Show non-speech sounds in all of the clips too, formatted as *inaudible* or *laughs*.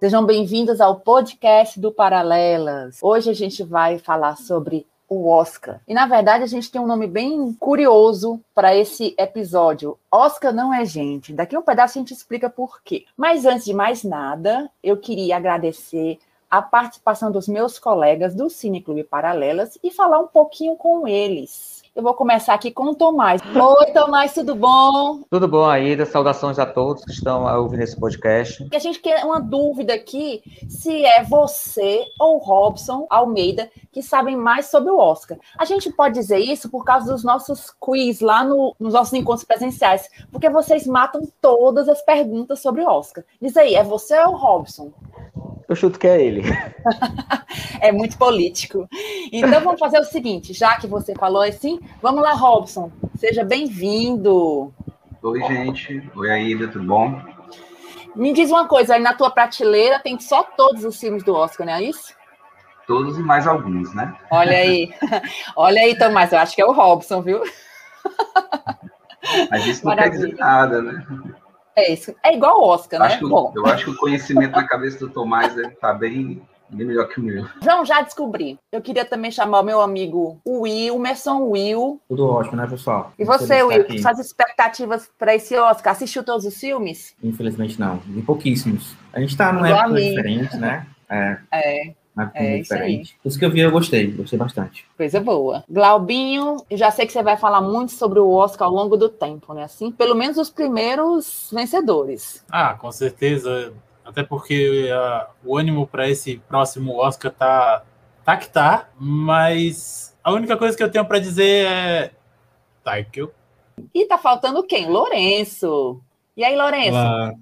Sejam bem-vindos ao podcast do Paralelas. Hoje a gente vai falar sobre o Oscar. E na verdade a gente tem um nome bem curioso para esse episódio. Oscar não é gente. Daqui um pedaço a gente explica por quê. Mas antes de mais nada, eu queria agradecer a participação dos meus colegas do Cine Clube Paralelas e falar um pouquinho com eles. Eu vou começar aqui com o Tomás. Oi, Tomás, tudo bom? Tudo bom, Aida. Saudações a todos que estão ouvindo esse podcast. E a gente quer uma dúvida aqui se é você ou Robson Almeida que sabem mais sobre o Oscar. A gente pode dizer isso por causa dos nossos quiz lá no, nos nossos encontros presenciais, porque vocês matam todas as perguntas sobre o Oscar. Diz aí, é você ou Robson? Eu chuto que é ele. *laughs* é muito político. Então vamos fazer o seguinte, já que você falou assim, vamos lá, Robson. Seja bem-vindo. Oi, gente. Oi, Aida, tudo bom? Me diz uma coisa, aí na tua prateleira tem só todos os filmes do Oscar, não é isso? Todos e mais alguns, né? Olha aí. *laughs* Olha aí, Tomás, eu acho que é o Robson, viu? Mas isso não Maravilha. quer dizer nada, né? É isso. É igual o Oscar, acho né? Que, eu acho que o conhecimento na cabeça do Tomás deve estar tá bem, bem melhor que o meu. João, já descobri. Eu queria também chamar o meu amigo Will, Merson Will. Tudo ótimo, né, pessoal? E você, Will, aqui. suas expectativas para esse Oscar? Assistiu todos os filmes? Infelizmente não, vi pouquíssimos. A gente está numa época diferente, né? É. é é, diferente. Os que eu vi, eu gostei, gostei bastante. Coisa boa. Glaubinho, eu já sei que você vai falar muito sobre o Oscar ao longo do tempo, né? Assim, pelo menos os primeiros vencedores. Ah, com certeza. Até porque uh, o ânimo para esse próximo Oscar tá, tá que tá, mas a única coisa que eu tenho para dizer é. Taikel. E tá faltando quem? Lourenço. E aí, Lourenço? Olá.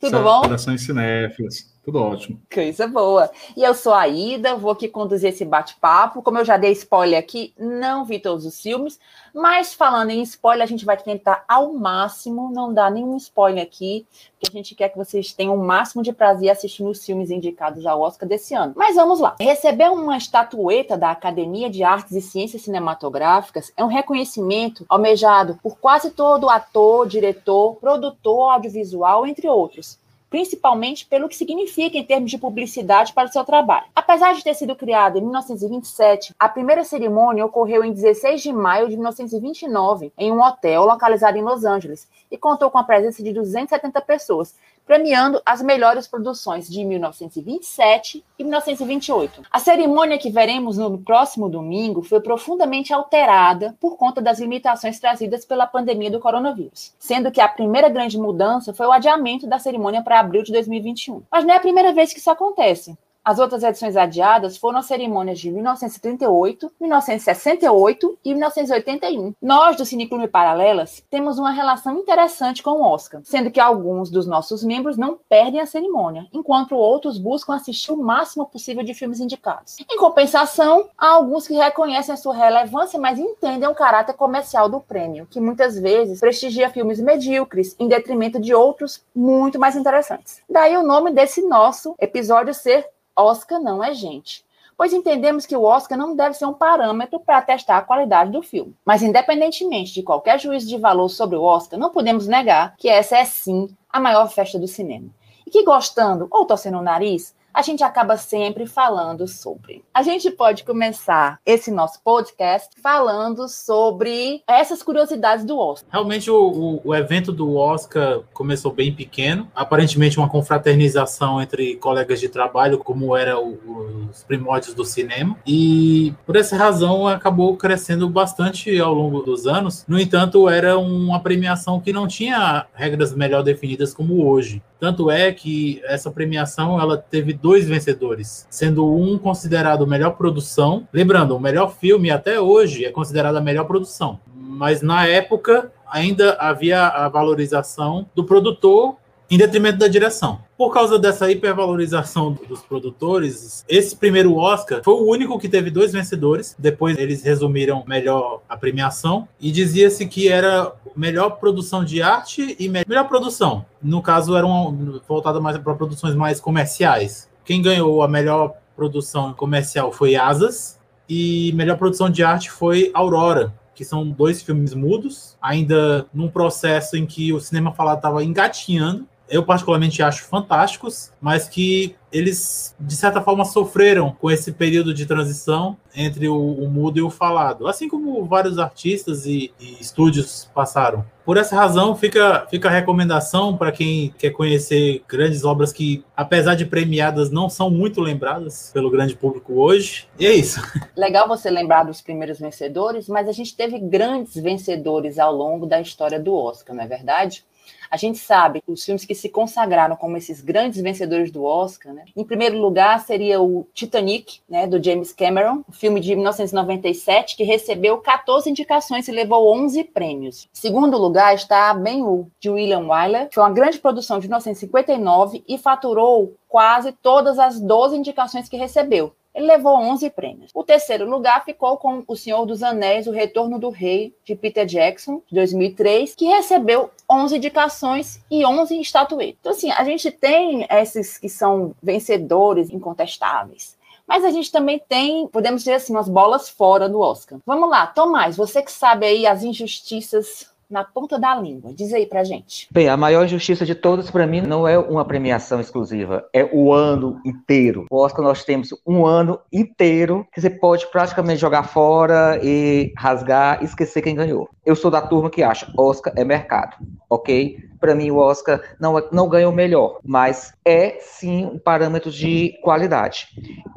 Tudo bom? Corações cinéfilos. Tudo ótimo. Coisa boa. E eu sou a Ida, vou aqui conduzir esse bate-papo. Como eu já dei spoiler aqui, não vi todos os filmes, mas falando em spoiler, a gente vai tentar ao máximo não dar nenhum spoiler aqui, porque a gente quer que vocês tenham o máximo de prazer assistindo os filmes indicados ao Oscar desse ano. Mas vamos lá. Receber uma estatueta da Academia de Artes e Ciências Cinematográficas é um reconhecimento almejado por quase todo ator, diretor, produtor audiovisual, entre outros principalmente pelo que significa em termos de publicidade para o seu trabalho. Apesar de ter sido criado em 1927, a primeira cerimônia ocorreu em 16 de maio de 1929, em um hotel localizado em Los Angeles, e contou com a presença de 270 pessoas, premiando as melhores produções de 1927 e 1928. A cerimônia que veremos no próximo domingo foi profundamente alterada por conta das limitações trazidas pela pandemia do coronavírus, sendo que a primeira grande mudança foi o adiamento da cerimônia para abril de 2021. Mas não é a primeira vez que isso acontece. As outras edições adiadas foram as cerimônias de 1938, 1968 e 1981. Nós, do Cineclube Paralelas, temos uma relação interessante com o Oscar, sendo que alguns dos nossos membros não perdem a cerimônia, enquanto outros buscam assistir o máximo possível de filmes indicados. Em compensação, há alguns que reconhecem a sua relevância, mas entendem o caráter comercial do prêmio, que muitas vezes prestigia filmes medíocres em detrimento de outros muito mais interessantes. Daí o nome desse nosso episódio ser Oscar não é gente. Pois entendemos que o Oscar não deve ser um parâmetro para testar a qualidade do filme. Mas, independentemente de qualquer juízo de valor sobre o Oscar, não podemos negar que essa é sim a maior festa do cinema. E que, gostando ou torcendo o nariz, a gente acaba sempre falando sobre. A gente pode começar esse nosso podcast falando sobre essas curiosidades do Oscar. Realmente, o, o, o evento do Oscar começou bem pequeno, aparentemente uma confraternização entre colegas de trabalho, como era o, os primórdios do cinema, e por essa razão acabou crescendo bastante ao longo dos anos. No entanto, era uma premiação que não tinha regras melhor definidas como hoje. Tanto é que essa premiação ela teve dois vencedores, sendo um considerado melhor produção. Lembrando, o melhor filme até hoje é considerado a melhor produção. Mas na época ainda havia a valorização do produtor em detrimento da direção. Por causa dessa hipervalorização dos produtores, esse primeiro Oscar foi o único que teve dois vencedores. Depois eles resumiram melhor a premiação e dizia-se que era melhor produção de arte e melhor produção. No caso, eram voltadas mais para produções mais comerciais. Quem ganhou a melhor produção comercial foi Asas e melhor produção de arte foi Aurora, que são dois filmes mudos, ainda num processo em que o cinema falado estava engatinhando eu particularmente acho fantásticos, mas que eles, de certa forma, sofreram com esse período de transição entre o, o mudo e o falado, assim como vários artistas e, e estúdios passaram. Por essa razão, fica, fica a recomendação para quem quer conhecer grandes obras que, apesar de premiadas, não são muito lembradas pelo grande público hoje. E é isso. Legal você lembrar dos primeiros vencedores, mas a gente teve grandes vencedores ao longo da história do Oscar, não é verdade? A gente sabe que os filmes que se consagraram como esses grandes vencedores do Oscar, né? Em primeiro lugar seria o Titanic, né, do James Cameron, um filme de 1997 que recebeu 14 indicações e levou 11 prêmios. Em segundo lugar está Ben-Hur, de William Wyler, foi uma grande produção de 1959 e faturou quase todas as 12 indicações que recebeu. Ele levou 11 prêmios. O terceiro lugar ficou com O Senhor dos Anéis, O Retorno do Rei, de Peter Jackson, de 2003, que recebeu 11 indicações e 11 estatuetas. Então, assim, a gente tem esses que são vencedores incontestáveis. Mas a gente também tem, podemos dizer assim, umas bolas fora do Oscar. Vamos lá, Tomás, você que sabe aí as injustiças na ponta da língua. Diz aí pra gente. Bem, a maior injustiça de todas para mim não é uma premiação exclusiva, é o ano inteiro. O Oscar nós temos um ano inteiro que você pode praticamente jogar fora e rasgar esquecer quem ganhou. Eu sou da turma que acha Oscar é mercado, ok? Para mim o Oscar não, é, não ganha o melhor, mas é sim um parâmetro de qualidade.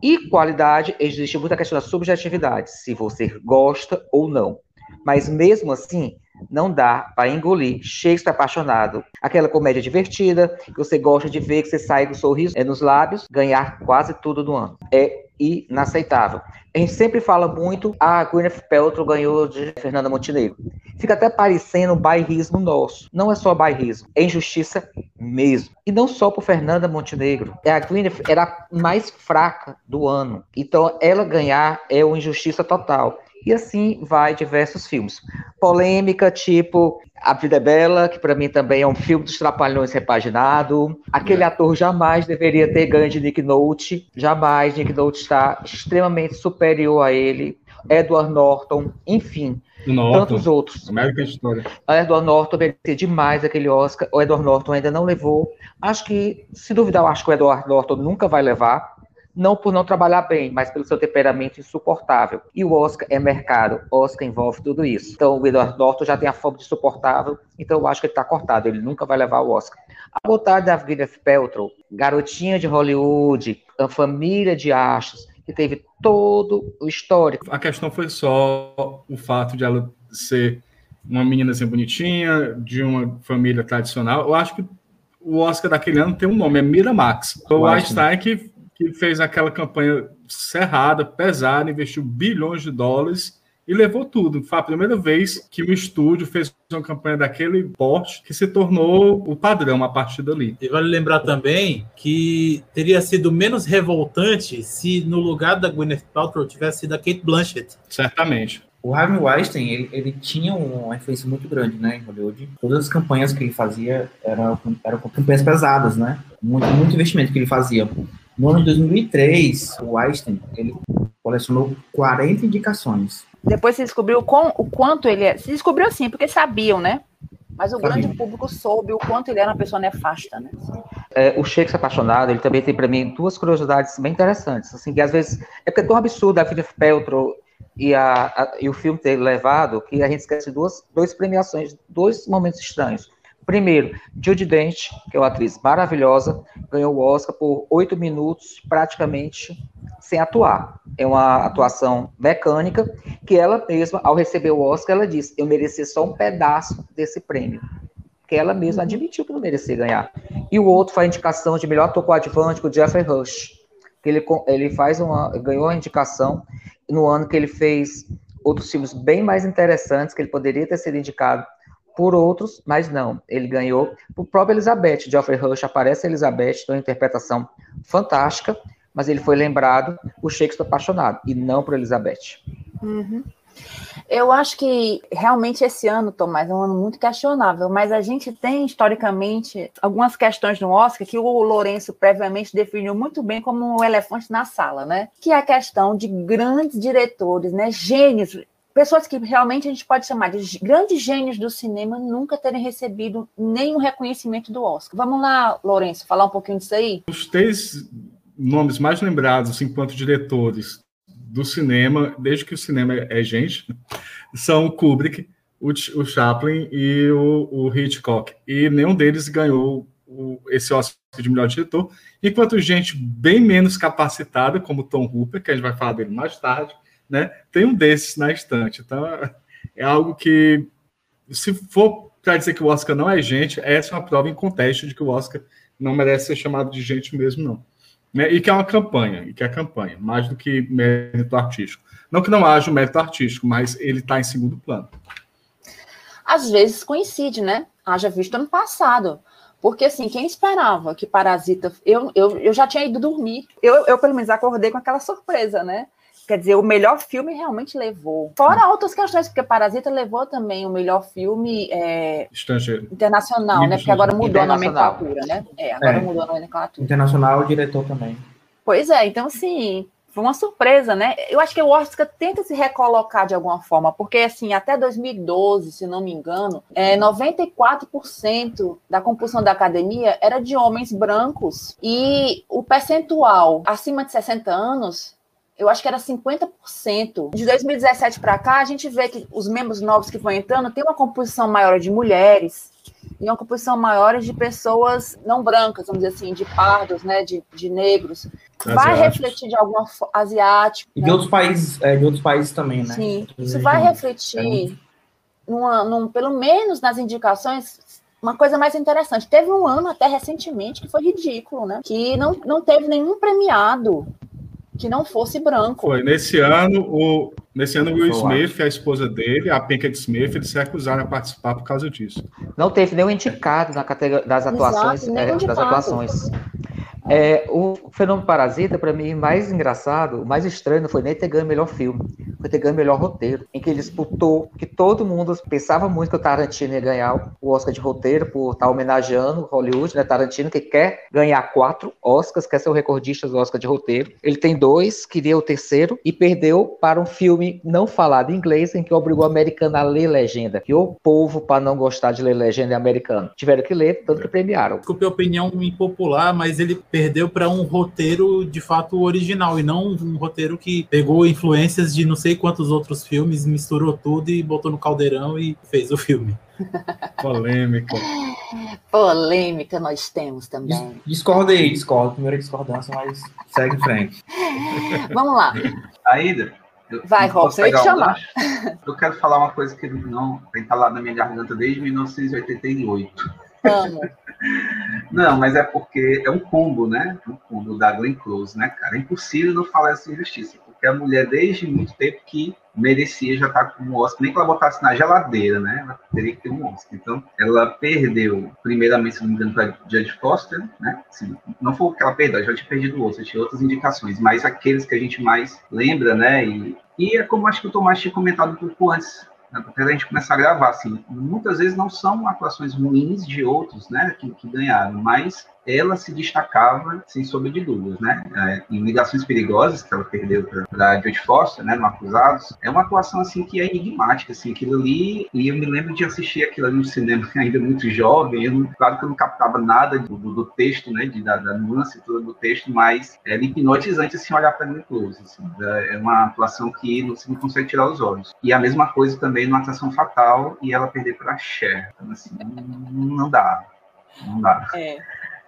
E qualidade, existe muita questão da subjetividade, se você gosta ou não. Mas mesmo assim, não dá para engolir Shakespeare apaixonado. Aquela comédia divertida, que você gosta de ver, que você sai com sorriso é nos lábios, ganhar quase tudo do ano. É inaceitável. A gente sempre fala muito, ah, Gwyneth Paltrow ganhou de Fernanda Montenegro. Fica até parecendo um bairrismo nosso. Não é só bairrismo, é injustiça mesmo. E não só por Fernanda Montenegro. A Gwyneth era a mais fraca do ano. Então, ela ganhar é uma injustiça total. E assim vai diversos filmes. Polêmica, tipo A Vida é Bela, que para mim também é um filme dos Trapalhões repaginado. Aquele é. ator jamais deveria ter ganho de Nick Nolte. Jamais. Nick Nolte está extremamente superior a ele. Edward Norton, enfim. Norton, tantos outros. American Story. Edward Norton merecia demais aquele Oscar. O Edward Norton ainda não levou. Acho que, se duvidar, eu acho que o Edward Norton nunca vai levar não por não trabalhar bem, mas pelo seu temperamento insuportável. E o Oscar é mercado, Oscar envolve tudo isso. Então o Edward Norton já tem a fama de insuportável, então eu acho que ele está cortado, ele nunca vai levar o Oscar. A vontade da Gwyneth Paltrow, garotinha de Hollywood, a família de astros, que teve todo o histórico. A questão foi só o fato de ela ser uma menina assim bonitinha, de uma família tradicional. Eu acho que o Oscar daquele ano tem um nome, é Miramax. O Einstein que que fez aquela campanha cerrada, pesada, investiu bilhões de dólares e levou tudo. Foi a primeira vez que o estúdio fez uma campanha daquele porte que se tornou o padrão a partir dali. E vale lembrar também que teria sido menos revoltante se no lugar da Gwyneth Paltrow tivesse sido a Kate Blanchett. Certamente. O Harvey Weinstein, ele, ele tinha uma influência muito grande, né, em Hollywood. Todas as campanhas que ele fazia eram, eram campanhas pesadas, né? Muito, muito investimento que ele fazia. No ano de 2003, o Einstein ele colecionou 40 indicações. Depois se descobriu o quanto ele é. Se descobriu assim, porque sabiam, né? Mas o grande público soube o quanto ele era uma pessoa nefasta, né? É, o Shakespeare apaixonado, ele também tem para mim duas curiosidades bem interessantes, assim, que às vezes é porque é tão absurdo a Gwyneth Paltrow e, a, a, e o filme ter levado que a gente esquece duas, duas premiações, dois momentos estranhos. Primeiro, Judy Dench, que é uma atriz maravilhosa, ganhou o Oscar por oito minutos, praticamente sem atuar. É uma atuação mecânica que ela mesma, ao receber o Oscar, ela disse: Eu mereci só um pedaço desse prêmio. Que ela mesma admitiu que não merecia ganhar. E o outro foi a indicação de melhor ator coadjuvante com o Jeffrey Rush. Que ele, ele faz uma, ganhou a indicação no ano que ele fez outros filmes bem mais interessantes, que ele poderia ter sido indicado por outros, mas não. Ele ganhou por própria Elizabeth. Geoffrey Rush aparece a Elizabeth, tem uma interpretação fantástica, mas ele foi lembrado por Shakespeare apaixonado, e não por Elizabeth. Uhum. Eu acho que realmente esse ano, Tomás, é um ano muito questionável, mas a gente tem historicamente algumas questões no Oscar que o Lourenço previamente definiu muito bem como um elefante na sala, né? Que é a questão de grandes diretores, né? Gênios pessoas que realmente a gente pode chamar de grandes gênios do cinema nunca terem recebido nenhum reconhecimento do Oscar. Vamos lá, Lourenço, falar um pouquinho disso aí? Os três nomes mais lembrados enquanto diretores do cinema, desde que o cinema é gente, são o Kubrick, o Chaplin e o, o, Hitchcock. E nenhum deles ganhou o, esse Oscar de melhor diretor, enquanto gente bem menos capacitada, como Tom Hooper, que a gente vai falar dele mais tarde, né, tem um desses na estante. Então, é algo que, se for para dizer que o Oscar não é gente, essa é uma prova em contexto de que o Oscar não merece ser chamado de gente mesmo, não. Né? E que é uma campanha, e que é campanha, mais do que mérito artístico. Não que não haja um mérito artístico, mas ele está em segundo plano. Às vezes coincide, né? Haja visto ano passado. Porque, assim, quem esperava que Parasita. Eu, eu, eu já tinha ido dormir. Eu, eu, pelo menos, acordei com aquela surpresa, né? Quer dizer, o melhor filme realmente levou. Fora outras questões, porque Parasita levou também o melhor filme é, internacional, né? Porque agora mudou a nomenclatura, né? É, agora é. mudou a nomenclatura. Internacional, o diretor também. Pois é, então assim, foi uma surpresa, né? Eu acho que o Oscar tenta se recolocar de alguma forma, porque assim, até 2012, se não me engano, é, 94% da composição da academia era de homens brancos e o percentual acima de 60 anos eu acho que era 50%. De 2017 para cá, a gente vê que os membros novos que vão entrando têm uma composição maior de mulheres e uma composição maior de pessoas não brancas, vamos dizer assim, de pardos, né, de, de negros vai refletir de alguma forma asiático. E né? de outros países, é, de outros países também, né? Sim, isso vai refletir, numa, num, pelo menos nas indicações, uma coisa mais interessante. Teve um ano até recentemente que foi ridículo, né? Que não, não teve nenhum premiado que não fosse branco. Foi nesse ano o nesse ano o Will Smith, a esposa dele, a Pinkett Smith, eles se recusaram a participar por causa disso. Não teve nenhum indicado na categoria das atuações, Exato, é, das atuações. É, o fenômeno Parasita, para mim, mais engraçado, mais estranho, foi nem ter ganho o melhor filme, ter ganho o melhor roteiro, em que ele disputou, que todo mundo pensava muito que o Tarantino ia ganhar o Oscar de roteiro, por estar homenageando Hollywood, né? Tarantino, que quer ganhar quatro Oscars, quer ser o recordista do Oscar de roteiro. Ele tem dois, queria o terceiro, e perdeu para um filme não falado em inglês, em que obrigou o americano a ler legenda. Que o povo, para não gostar de ler legenda, é americano. Tiveram que ler, tanto que premiaram. Desculpe a opinião impopular, mas ele perdeu para um roteiro de fato original e não um roteiro que pegou influências de não sei quantos outros filmes, misturou tudo e botou no caldeirão e fez o filme. Polêmica. Polêmica nós temos também. Discorda aí, discorda. Primeira discordância, mas segue em frente. *laughs* Vamos lá. Aida, eu, Vai, Robson, eu te chamar. Eu quero falar uma coisa que não tem falado na minha garganta desde 1988. Amo. *laughs* Não, mas é porque é um combo, né? Um combo da Glenn Close, né, cara? É impossível não falar essa injustiça, porque a mulher, desde muito tempo, que merecia já estar tá com um Oscar, nem que ela botasse na geladeira, né? Ela teria que ter um Oscar. Então, ela perdeu, primeiramente, se não me engano, para Judge Foster, né? Assim, não foi o que ela perdeu, ela já tinha perdido o Oscar, tinha outras indicações, mas aqueles que a gente mais lembra, né? E, e é como acho que o Tomás tinha comentado um pouco antes, até a gente começar a gravar, assim, muitas vezes não são atuações ruins de outros, né, que, que ganharam, mas ela se destacava, sem sombra de dúvidas, né? É, em Ligações Perigosas, que ela perdeu para Jodie Foster, né, no Acusados, é uma atuação, assim, que é enigmática, assim, aquilo ali, e eu me lembro de assistir aquilo ali no cinema *laughs* ainda muito jovem, eu não, claro que eu não captava nada do, do, do texto, né, de, da, da nuance toda do texto, mas era hipnotizante, assim, olhar para ele close, assim, é uma atuação que você não consegue tirar os olhos. E a mesma coisa também numa atuação fatal, e ela perder para Cher, então, assim, não dá, não dá. É.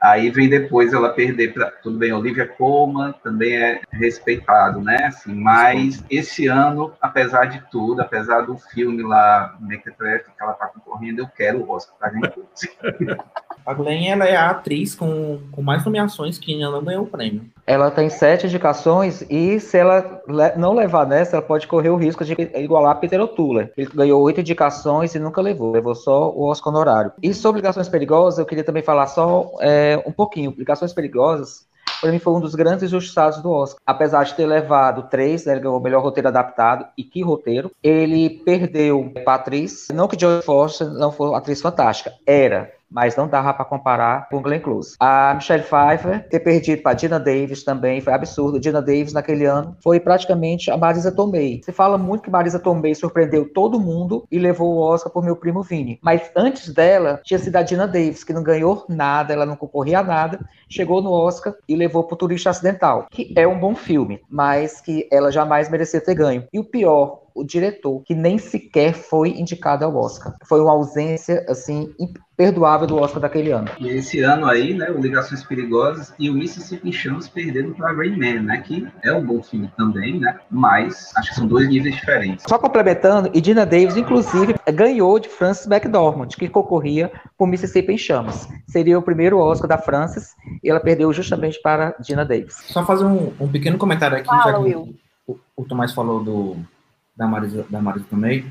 Aí vem depois ela perder para. Tudo bem, Olivia Colman também é respeitado, né? Assim, mas esse ano, apesar de tudo, apesar do filme lá, the que ela tá concorrendo, eu quero o Oscar pra gente. *laughs* A Glenn ela é a atriz com, com mais nomeações que ainda não ganhou o prêmio. Ela tem sete indicações e se ela não levar nessa, ela pode correr o risco de igualar Peter O'Toole. Ele ganhou oito indicações e nunca levou, levou só o Oscar honorário. E sobre Ligações Perigosas, eu queria também falar só é, um pouquinho. Ligações Perigosas, para mim foi um dos grandes injustiçados do Oscar. Apesar de ter levado três, né, ele ganhou o melhor roteiro adaptado, e que roteiro, ele perdeu para atriz. Não que Joe Foster não foi uma atriz fantástica, era mas não dava para comparar com Glenn Close. A Michelle Pfeiffer ter perdido para Dina Davis também foi absurdo. Dina Davis naquele ano foi praticamente a Marisa Tomei. Se fala muito que Marisa Tomei surpreendeu todo mundo e levou o Oscar por Meu Primo Vini, mas antes dela tinha sido a Dina Davis que não ganhou nada, ela não concorria a nada, chegou no Oscar e levou para o Turista Acidental, que é um bom filme, mas que ela jamais merecia ter ganho. E o pior, o diretor, que nem sequer foi indicado ao Oscar. Foi uma ausência, assim, imperdoável do Oscar daquele ano. E esse ano aí, né, o Ligações Perigosas e o Mississippi Chance perderam para Rain Man, né, que é um bom filme também, né, mas acho que são dois níveis diferentes. Só complementando, e Dina Davis, inclusive, ganhou de Francis McDormand, que concorria por Mississippi em Chamas. Seria o primeiro Oscar da Francis, e ela perdeu justamente para Dina Davis. Só fazer um, um pequeno comentário aqui, Fala, já que o, o Tomás falou do, da Marisa, da Marisa Tomei.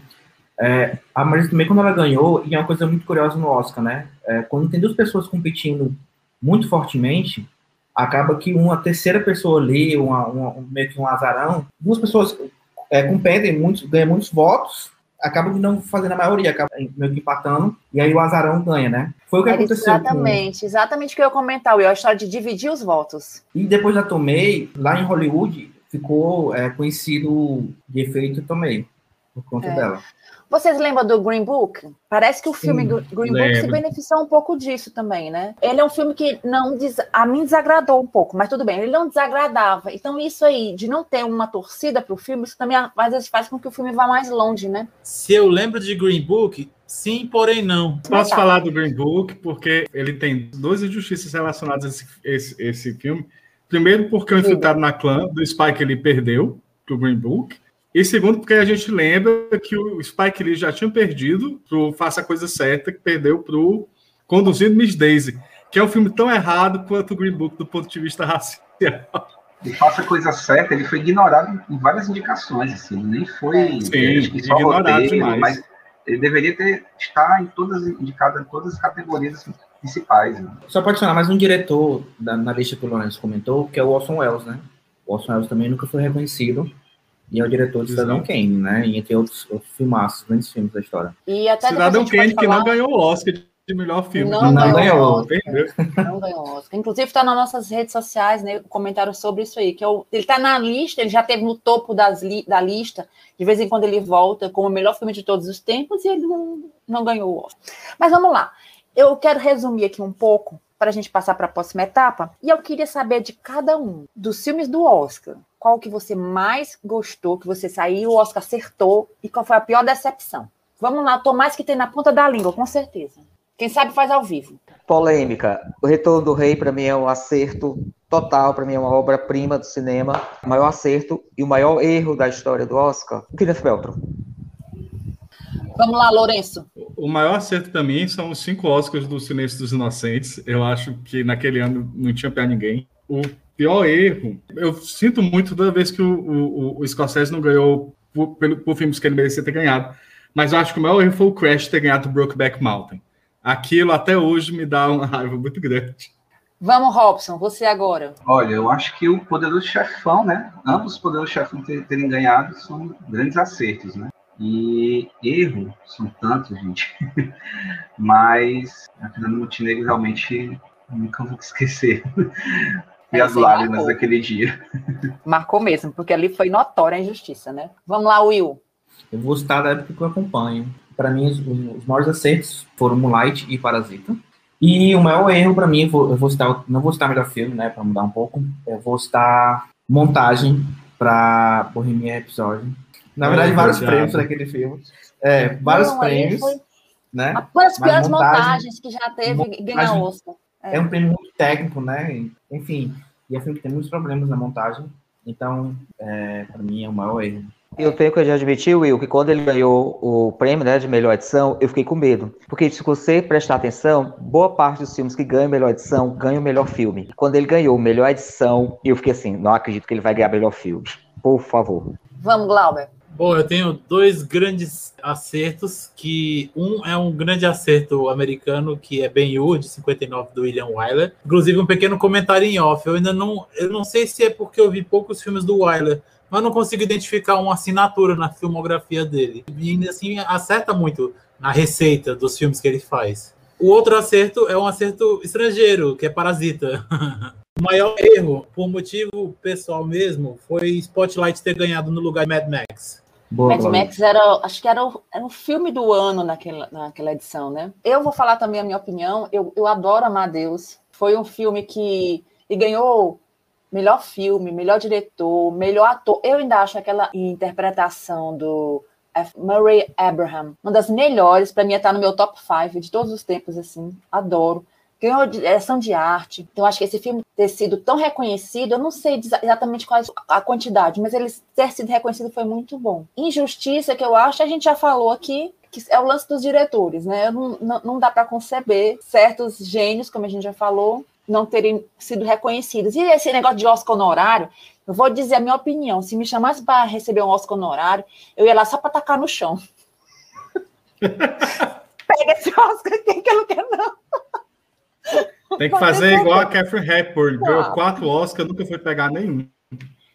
É, a Marisa Tomei, quando ela ganhou, e é uma coisa muito curiosa no Oscar, né? É, quando tem duas pessoas competindo muito fortemente, acaba que uma terceira pessoa ali, uma, uma, meio que um azarão, duas pessoas é, competem, muitos, ganham muitos votos, acabam não fazendo a maioria, acabam meio que empatando, e aí o azarão ganha, né? Foi o que Era aconteceu. exatamente, exatamente o que eu ia comentar, Will, a história de dividir os votos. Com... E depois da Tomei, lá em Hollywood, ficou é, conhecido de efeito Tomei, por conta É. dela. Vocês lembram do Green Book? Parece que o filme Sim, do Green Book se lembro. beneficiou um pouco disso também, né? Ele é um filme que não des... a mim desagradou um pouco, mas tudo bem, ele não desagradava. Então isso aí de não ter uma torcida para o filme, isso também às vezes faz com que o filme vá mais longe, né? Se eu lembro de Green Book, sim, porém não. Posso tá. falar do Green Book, porque ele tem duas injustiças relacionadas a esse, esse, esse filme. Primeiro, porque o infiltrado na clã do Spike Lee perdeu pro Green Book. E segundo, porque a gente lembra que o Spike Lee já tinha perdido pro Faça a Coisa Certa, que perdeu pro Conduzindo Miss Daisy, que é um filme tão errado quanto o Green Book do ponto de vista racial. E faça a coisa certa, ele foi ignorado em várias indicações, assim, ele nem foi Sim, que só ignorado roteiro, demais. mas ele deveria ter estar em todas indicado em todas as categorias principais. Né? Só para adicionar mais um diretor da, na lista que o Lourenço comentou, que é o Orson Welles, né? O Orson Welles também nunca foi reconhecido e é o diretor de Cidadão Kane, né? E entre outros, outros filmaços, grandes filmes da história. E até Cidadão pode Kane, que falar- não ganhou o Oscar de melhor filme. Não Não ganhou. Não ganhou Oscar. Inclusive está nas nossas redes sociais, né? Comentário sobre isso aí. Que é o- ele está na lista, ele já teve no topo das li- da lista. De vez em quando ele volta como o melhor filme de todos os tempos e ele não, não ganhou o Oscar. Mas vamos lá. Eu quero resumir aqui um pouco para a gente passar para a próxima etapa. E eu queria saber de cada um dos filmes do Oscar. Qual que você mais gostou, que você saiu, o Oscar acertou, e qual foi a pior decepção? Vamos lá, Tomás que tem na ponta da língua, com certeza. Quem sabe faz ao vivo. Polêmica. O Retorno do Rei, para mim, é um acerto total. Para mim, é uma obra-prima do cinema. O maior acerto e o maior erro da história do Oscar. O Kenneth Beltran. Vamos lá, Lourenço. O maior acerto para mim são os cinco Oscars do Silêncio dos Inocentes. Eu acho que naquele ano não tinha para ninguém. O pior erro, eu sinto muito toda vez que o, o, o Scorsese não ganhou por, pelo, por filmes que ele merecia ter ganhado. Mas eu acho que o maior erro foi o Crash ter ganhado o Brokeback Mountain. Aquilo até hoje me dá uma raiva muito grande. Vamos, Robson, você agora. Olha, eu acho que o Poderoso Chefão, né? Ambos os Poderosos Chefão ter- terem ganhado são grandes acertos, né? E erro, são tantos, gente. *laughs* Mas a Fernanda Montenegro realmente nunca vou esquecer. E as lágrimas marcou. daquele dia. Marcou mesmo, porque ali foi notória a injustiça, né? Vamos lá, Will. Eu vou citar da época que eu acompanho. Para mim, os, os maiores acertos foram Moonlight e Parasita. E o maior erro para mim, eu vou, eu vou citar, não vou citar melhor filme, né, para mudar um pouco. Eu vou citar montagem para Bohemian Rhapsody. Na verdade, É, vários prêmios daquele filme. É, vários Não, aí prêmios, foi né? Das Mas piores montagem- montagens que já teve montagem- ganhar Oscar. É um prêmio muito técnico, né? Enfim, e é um filme que tem muitos problemas na montagem. Então, é, para mim, é o maior erro. Eu tenho que admitir, Will, que quando ele ganhou o prêmio né, de melhor edição, eu fiquei com medo. Porque se você prestar atenção, boa parte dos filmes que ganham melhor edição ganham o melhor filme. Quando ele ganhou melhor edição, eu fiquei assim, não acredito que ele vai ganhar melhor filme. Por favor. Vamos, Glauber. Bom, eu tenho dois grandes acertos, que um é um grande acerto americano, que é Ben-Hur, de 59, do William Wyler. Inclusive, um pequeno comentário em off. Eu ainda não, eu não sei se é porque eu vi poucos filmes do Wyler, mas não consigo identificar uma assinatura na filmografia dele. E ainda assim, acerta muito na receita dos filmes que ele faz. O outro acerto é um acerto estrangeiro, que é Parasita. *laughs* o maior erro, por motivo pessoal mesmo, foi Spotlight ter ganhado no lugar de Mad Max. Boa, Mad Max era, acho que era o, era o filme do ano naquela, naquela edição, né? Eu vou falar também a minha opinião. Eu, eu adoro Amadeus. Foi um filme que e ganhou melhor filme, melhor diretor, melhor ator. Eu ainda acho aquela interpretação do F. Murray Abraham uma das melhores. Para mim, está no meu top 5 de todos os tempos. Assim, adoro ganhou direção de arte. Então, acho que esse filme ter sido tão reconhecido, eu não sei exatamente qual a quantidade, mas ele ter sido reconhecido foi muito bom. Injustiça, que eu acho, a gente já falou aqui, que é o lance dos diretores, né? Não, não, não dá para conceber certos gênios, como a gente já falou, não terem sido reconhecidos. E esse negócio de Oscar honorário, eu vou dizer a minha opinião. Se me chamasse para receber um Oscar honorário, eu ia lá só para tacar no chão. *laughs* Pega esse Oscar aqui que eu não quero, não. Tem que fazer igual a Catherine Hepburn, ganhou quatro Oscars, nunca foi pegar nenhum.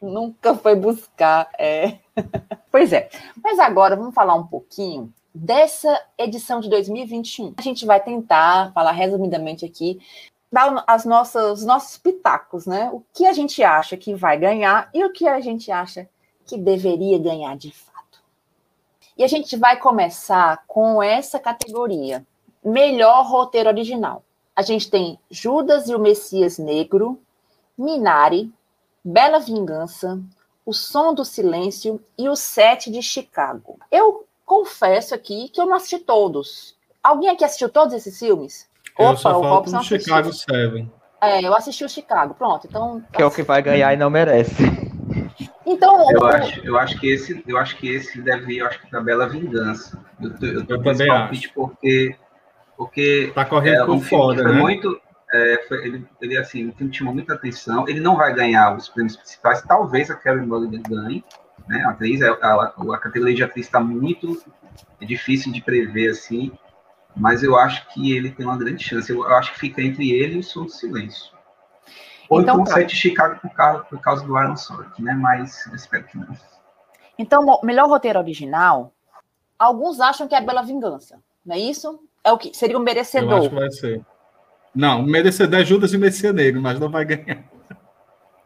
Nunca foi buscar, é. *laughs* Pois é. Mas agora vamos falar um pouquinho dessa edição de 2021. A gente vai tentar falar resumidamente aqui, dar as nossas, os nossos pitacos, né? O que a gente acha que vai ganhar e o que a gente acha que deveria ganhar de fato. E a gente vai começar com essa categoria: melhor roteiro original a gente tem Judas e o Messias Negro, Minari, Bela Vingança, O Som do Silêncio e O Sete de Chicago. Eu confesso aqui que eu não assisti todos. Alguém aqui assistiu todos esses filmes? Eu Opa, só o Robson o Chicago Seven. É, eu assisti o Chicago, pronto. Então, que é o que vai ganhar e não merece. Então, eu, acho, eu acho que esse, eu acho que esse deve, eu acho que da Bela Vingança. Eu, eu, eu, eu também acho. porque porque tá correndo é, por um fora, né? Muito, é, foi, ele, ele, assim, o filme chamou muita atenção. Ele não vai ganhar os prêmios principais, talvez a Karen Mulligan ganhe, né? A atriz, a, a, a categoria de atriz está muito é difícil de prever assim, mas eu acho que ele tem uma grande chance. Eu, eu acho que fica entre ele e o Som do Silêncio. Ou então, então tá. Chicago por causa, por causa do Aaron Sorkin, né? Mas eu espero que não. Então, melhor roteiro original, alguns acham que é Bela Vingança, não é isso? é o que seria um merecedor. Eu acho que vai ser. Não, merecedor é Judas e Messias Negro, mas não vai ganhar.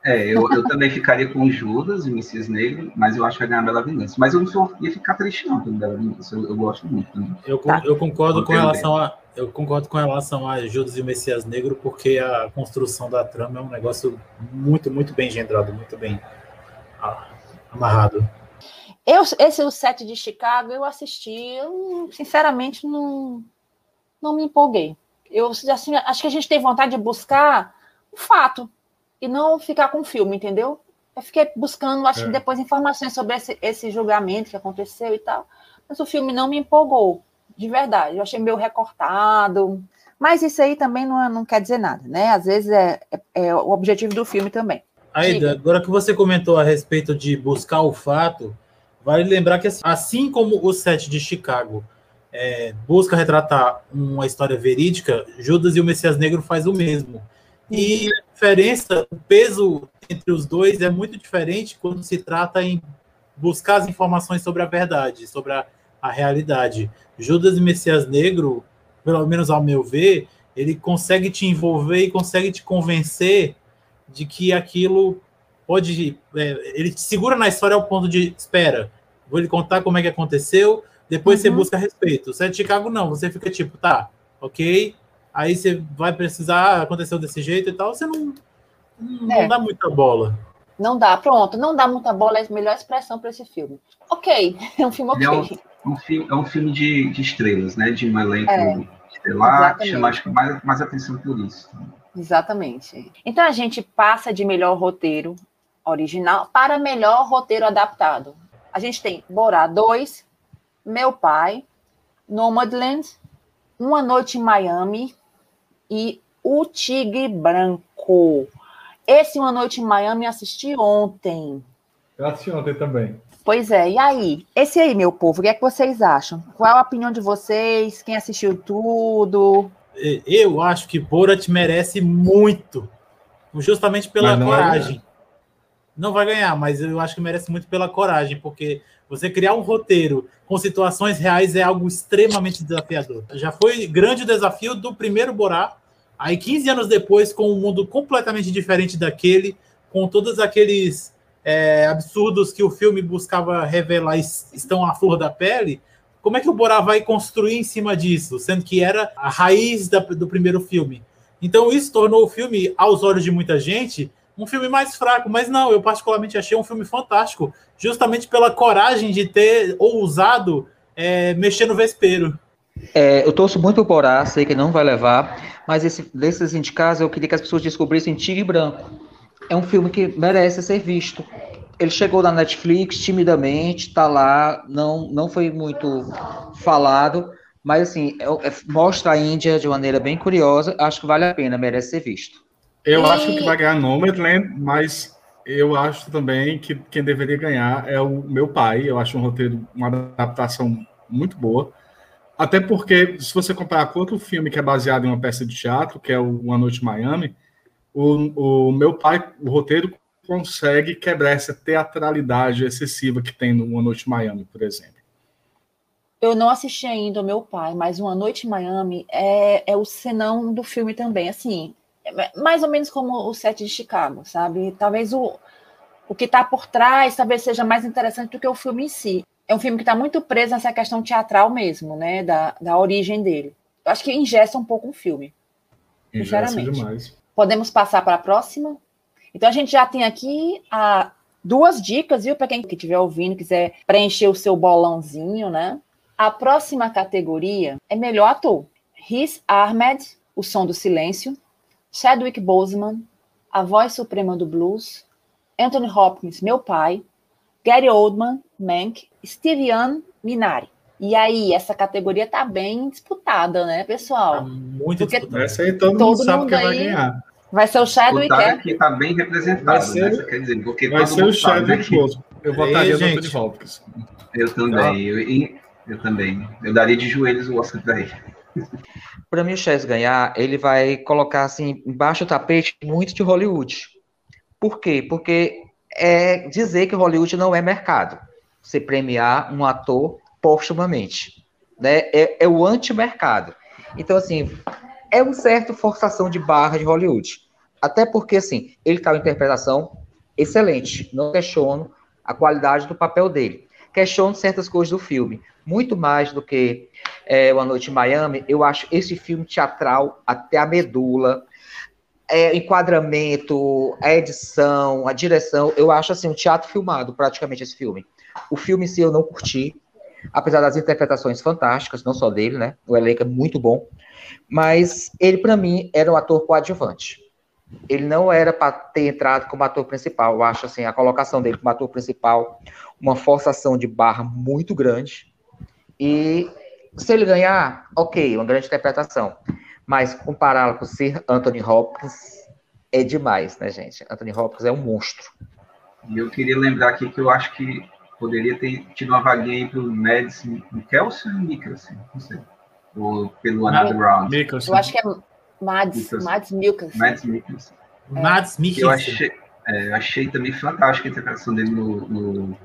É, eu, eu também ficaria com Judas e Messias Negro, mas eu acho que vai ganhar Bela Vingança. Mas eu não ia ficar triste não com Bela Vingança, eu, eu gosto muito. Também. Eu, tá. eu concordo com relação a eu concordo com relação a Judas e Messias Negro, porque a construção da trama é um negócio muito, muito bem engendrado, muito bem amarrado. Eu, esse o set de Chicago eu assisti, eu sinceramente não, não me empolguei. Eu assim, acho que a gente tem vontade de buscar o fato e não ficar com o filme, entendeu? Eu fiquei buscando, acho é. que depois, informações sobre esse, esse julgamento que aconteceu e tal. Mas o filme não me empolgou, de verdade. Eu achei meio recortado. Mas isso aí também não, não quer dizer nada, né? Às vezes é, é, é o objetivo do filme também. Aida, agora que você comentou a respeito de buscar o fato, vale lembrar que assim, assim como o set de Chicago é, busca retratar uma história verídica, Judas e o Messias Negro faz o mesmo. E a diferença, o peso entre os dois é muito diferente quando se trata em buscar as informações sobre a verdade, sobre a, a realidade. Judas e Messias Negro, pelo menos ao meu ver, ele consegue te envolver e consegue te convencer de que aquilo pode. É, ele te segura na história ao ponto de espera, vou lhe contar como é que aconteceu, depois uhum. você busca respeito. Você é de Chicago, não. Você fica tipo, tá, ok. Aí você vai precisar, ah, aconteceu desse jeito e tal. Você não, não é. dá muita bola. Não dá, pronto. Não dá muita bola é a melhor expressão para esse filme. Ok, *laughs* é um filme ok. É um, um filme, é um filme de, de estrelas, né? De um elenco é, estelar, que chama acho que mais, mais atenção por isso. Exatamente. Então a gente passa de melhor roteiro original para melhor roteiro adaptado. A gente tem Borá 2, meu Pai, Nomadland, Uma Noite em Miami e O Tigre Branco. Esse Uma Noite em Miami assisti ontem. Eu assisti ontem também. Pois é, e aí? Esse aí, meu povo, o que é que vocês acham? Qual a opinião de vocês? Quem assistiu tudo? Eu acho que Borat merece muito, justamente pela não coragem. Não vai ganhar, mas eu acho que merece muito pela coragem, porque Você criar um roteiro com situações reais é algo extremamente desafiador. Já foi grande o desafio do primeiro Borá, aí 15 anos depois, com um mundo completamente diferente daquele, com todos aqueles é, absurdos que o filme buscava revelar estão à flor da pele, como é que o Borá vai construir em cima disso, sendo que era a raiz da, do primeiro filme? Então isso tornou o filme, aos olhos de muita gente, um filme mais fraco. Mas não, eu particularmente achei um filme fantástico, justamente pela coragem de ter ousado é, mexer no vespeiro. É, eu torço muito o Borá, sei que não vai levar, mas esse, desses indicados eu queria que as pessoas descobrissem Tigre Branco. É um filme que merece ser visto. Ele chegou na Netflix timidamente, está lá, não, não foi muito falado, mas assim, é, é, mostra a Índia de maneira bem curiosa, acho que vale a pena, merece ser visto. Eu e... acho que vai ganhar Nomadland, mas eu acho também que quem deveria ganhar é o meu pai. Eu acho um roteiro, uma adaptação muito boa. Até porque, se você comparar com outro filme que é baseado em uma peça de teatro, que é o Uma Noite em Miami, o, o meu pai, o roteiro consegue quebrar essa teatralidade excessiva que tem no Uma Noite em Miami, por exemplo. Eu não assisti ainda o meu pai, mas Uma Noite em Miami é, é o senão do filme também. Assim, mais ou menos como o set de Chicago, sabe? Talvez o, o que está por trás talvez seja mais interessante do que o filme em si. É um filme que está muito preso nessa questão teatral mesmo, né? Da, da origem dele. Eu acho que ingesta um pouco o filme. Sinceramente. Demais. Podemos passar para a próxima? Então a gente já tem aqui a, duas dicas, viu? Para quem estiver ouvindo, quiser preencher o seu bolãozinho, né? A próxima categoria é melhor ator. Riz Ahmed, O Som do Silêncio, Chadwick Boseman, A Voz Suprema do Blues, Anthony Hopkins, Meu Pai, Gary Oldman, Mank, Steve Young, Minari. E aí, essa categoria tá bem disputada, né, pessoal? Tá muito Porque disputada. Essa aí todo, todo mundo sabe que vai ganhar. Vai ser o Chadwick, é? que tá bem representado, vai ser, né? Quer dizer, porque vai ser o Chadwick Boseman. Eu votaria no Anthony Hopkins. Eu também. Ah. Eu, eu, também. Eu daria de joelhos o Oscar pra ele. Para mim, o Chess ganhar, ele vai colocar assim embaixo do tapete muito de Hollywood. Por quê? Porque é dizer que Hollywood não é mercado. Você premiar um ator postumamente. Né? É, é o anti-mercado. Então, assim, é um certo forçação de barra de Hollywood. Até porque, assim, ele está uma interpretação excelente. Não questiono a qualidade do papel dele. Questiono certas coisas do filme. Muito mais do que é, Uma Noite em Miami, eu acho esse filme teatral até a medula. É, enquadramento, a edição, a direção, eu acho assim, um teatro filmado, praticamente, esse filme. O filme em si eu não curti, apesar das interpretações fantásticas, não só dele, né? O elenco é muito bom. Mas ele, para mim, era um ator coadjuvante. Ele não era para ter entrado como ator principal. Eu acho assim, a colocação dele como ator principal, uma forçação de barra muito grande. E se ele ganhar, ok, uma grande interpretação. Mas compará-lo com Sir Anthony Hopkins é demais, né, gente? Anthony Hopkins é um monstro. E eu queria lembrar aqui que eu acho que poderia ter tido uma vaguinha aí pro Mads Mikkelsen ou Mikkelsen, não sei. Ou pelo Another Round. Mikkelsen. Eu acho que é Mads, Mads Mikkelsen. Mads Mikkelsen. É. Mads Mikkelsen. Eu achei, é, achei também fantástica a interpretação dele no, no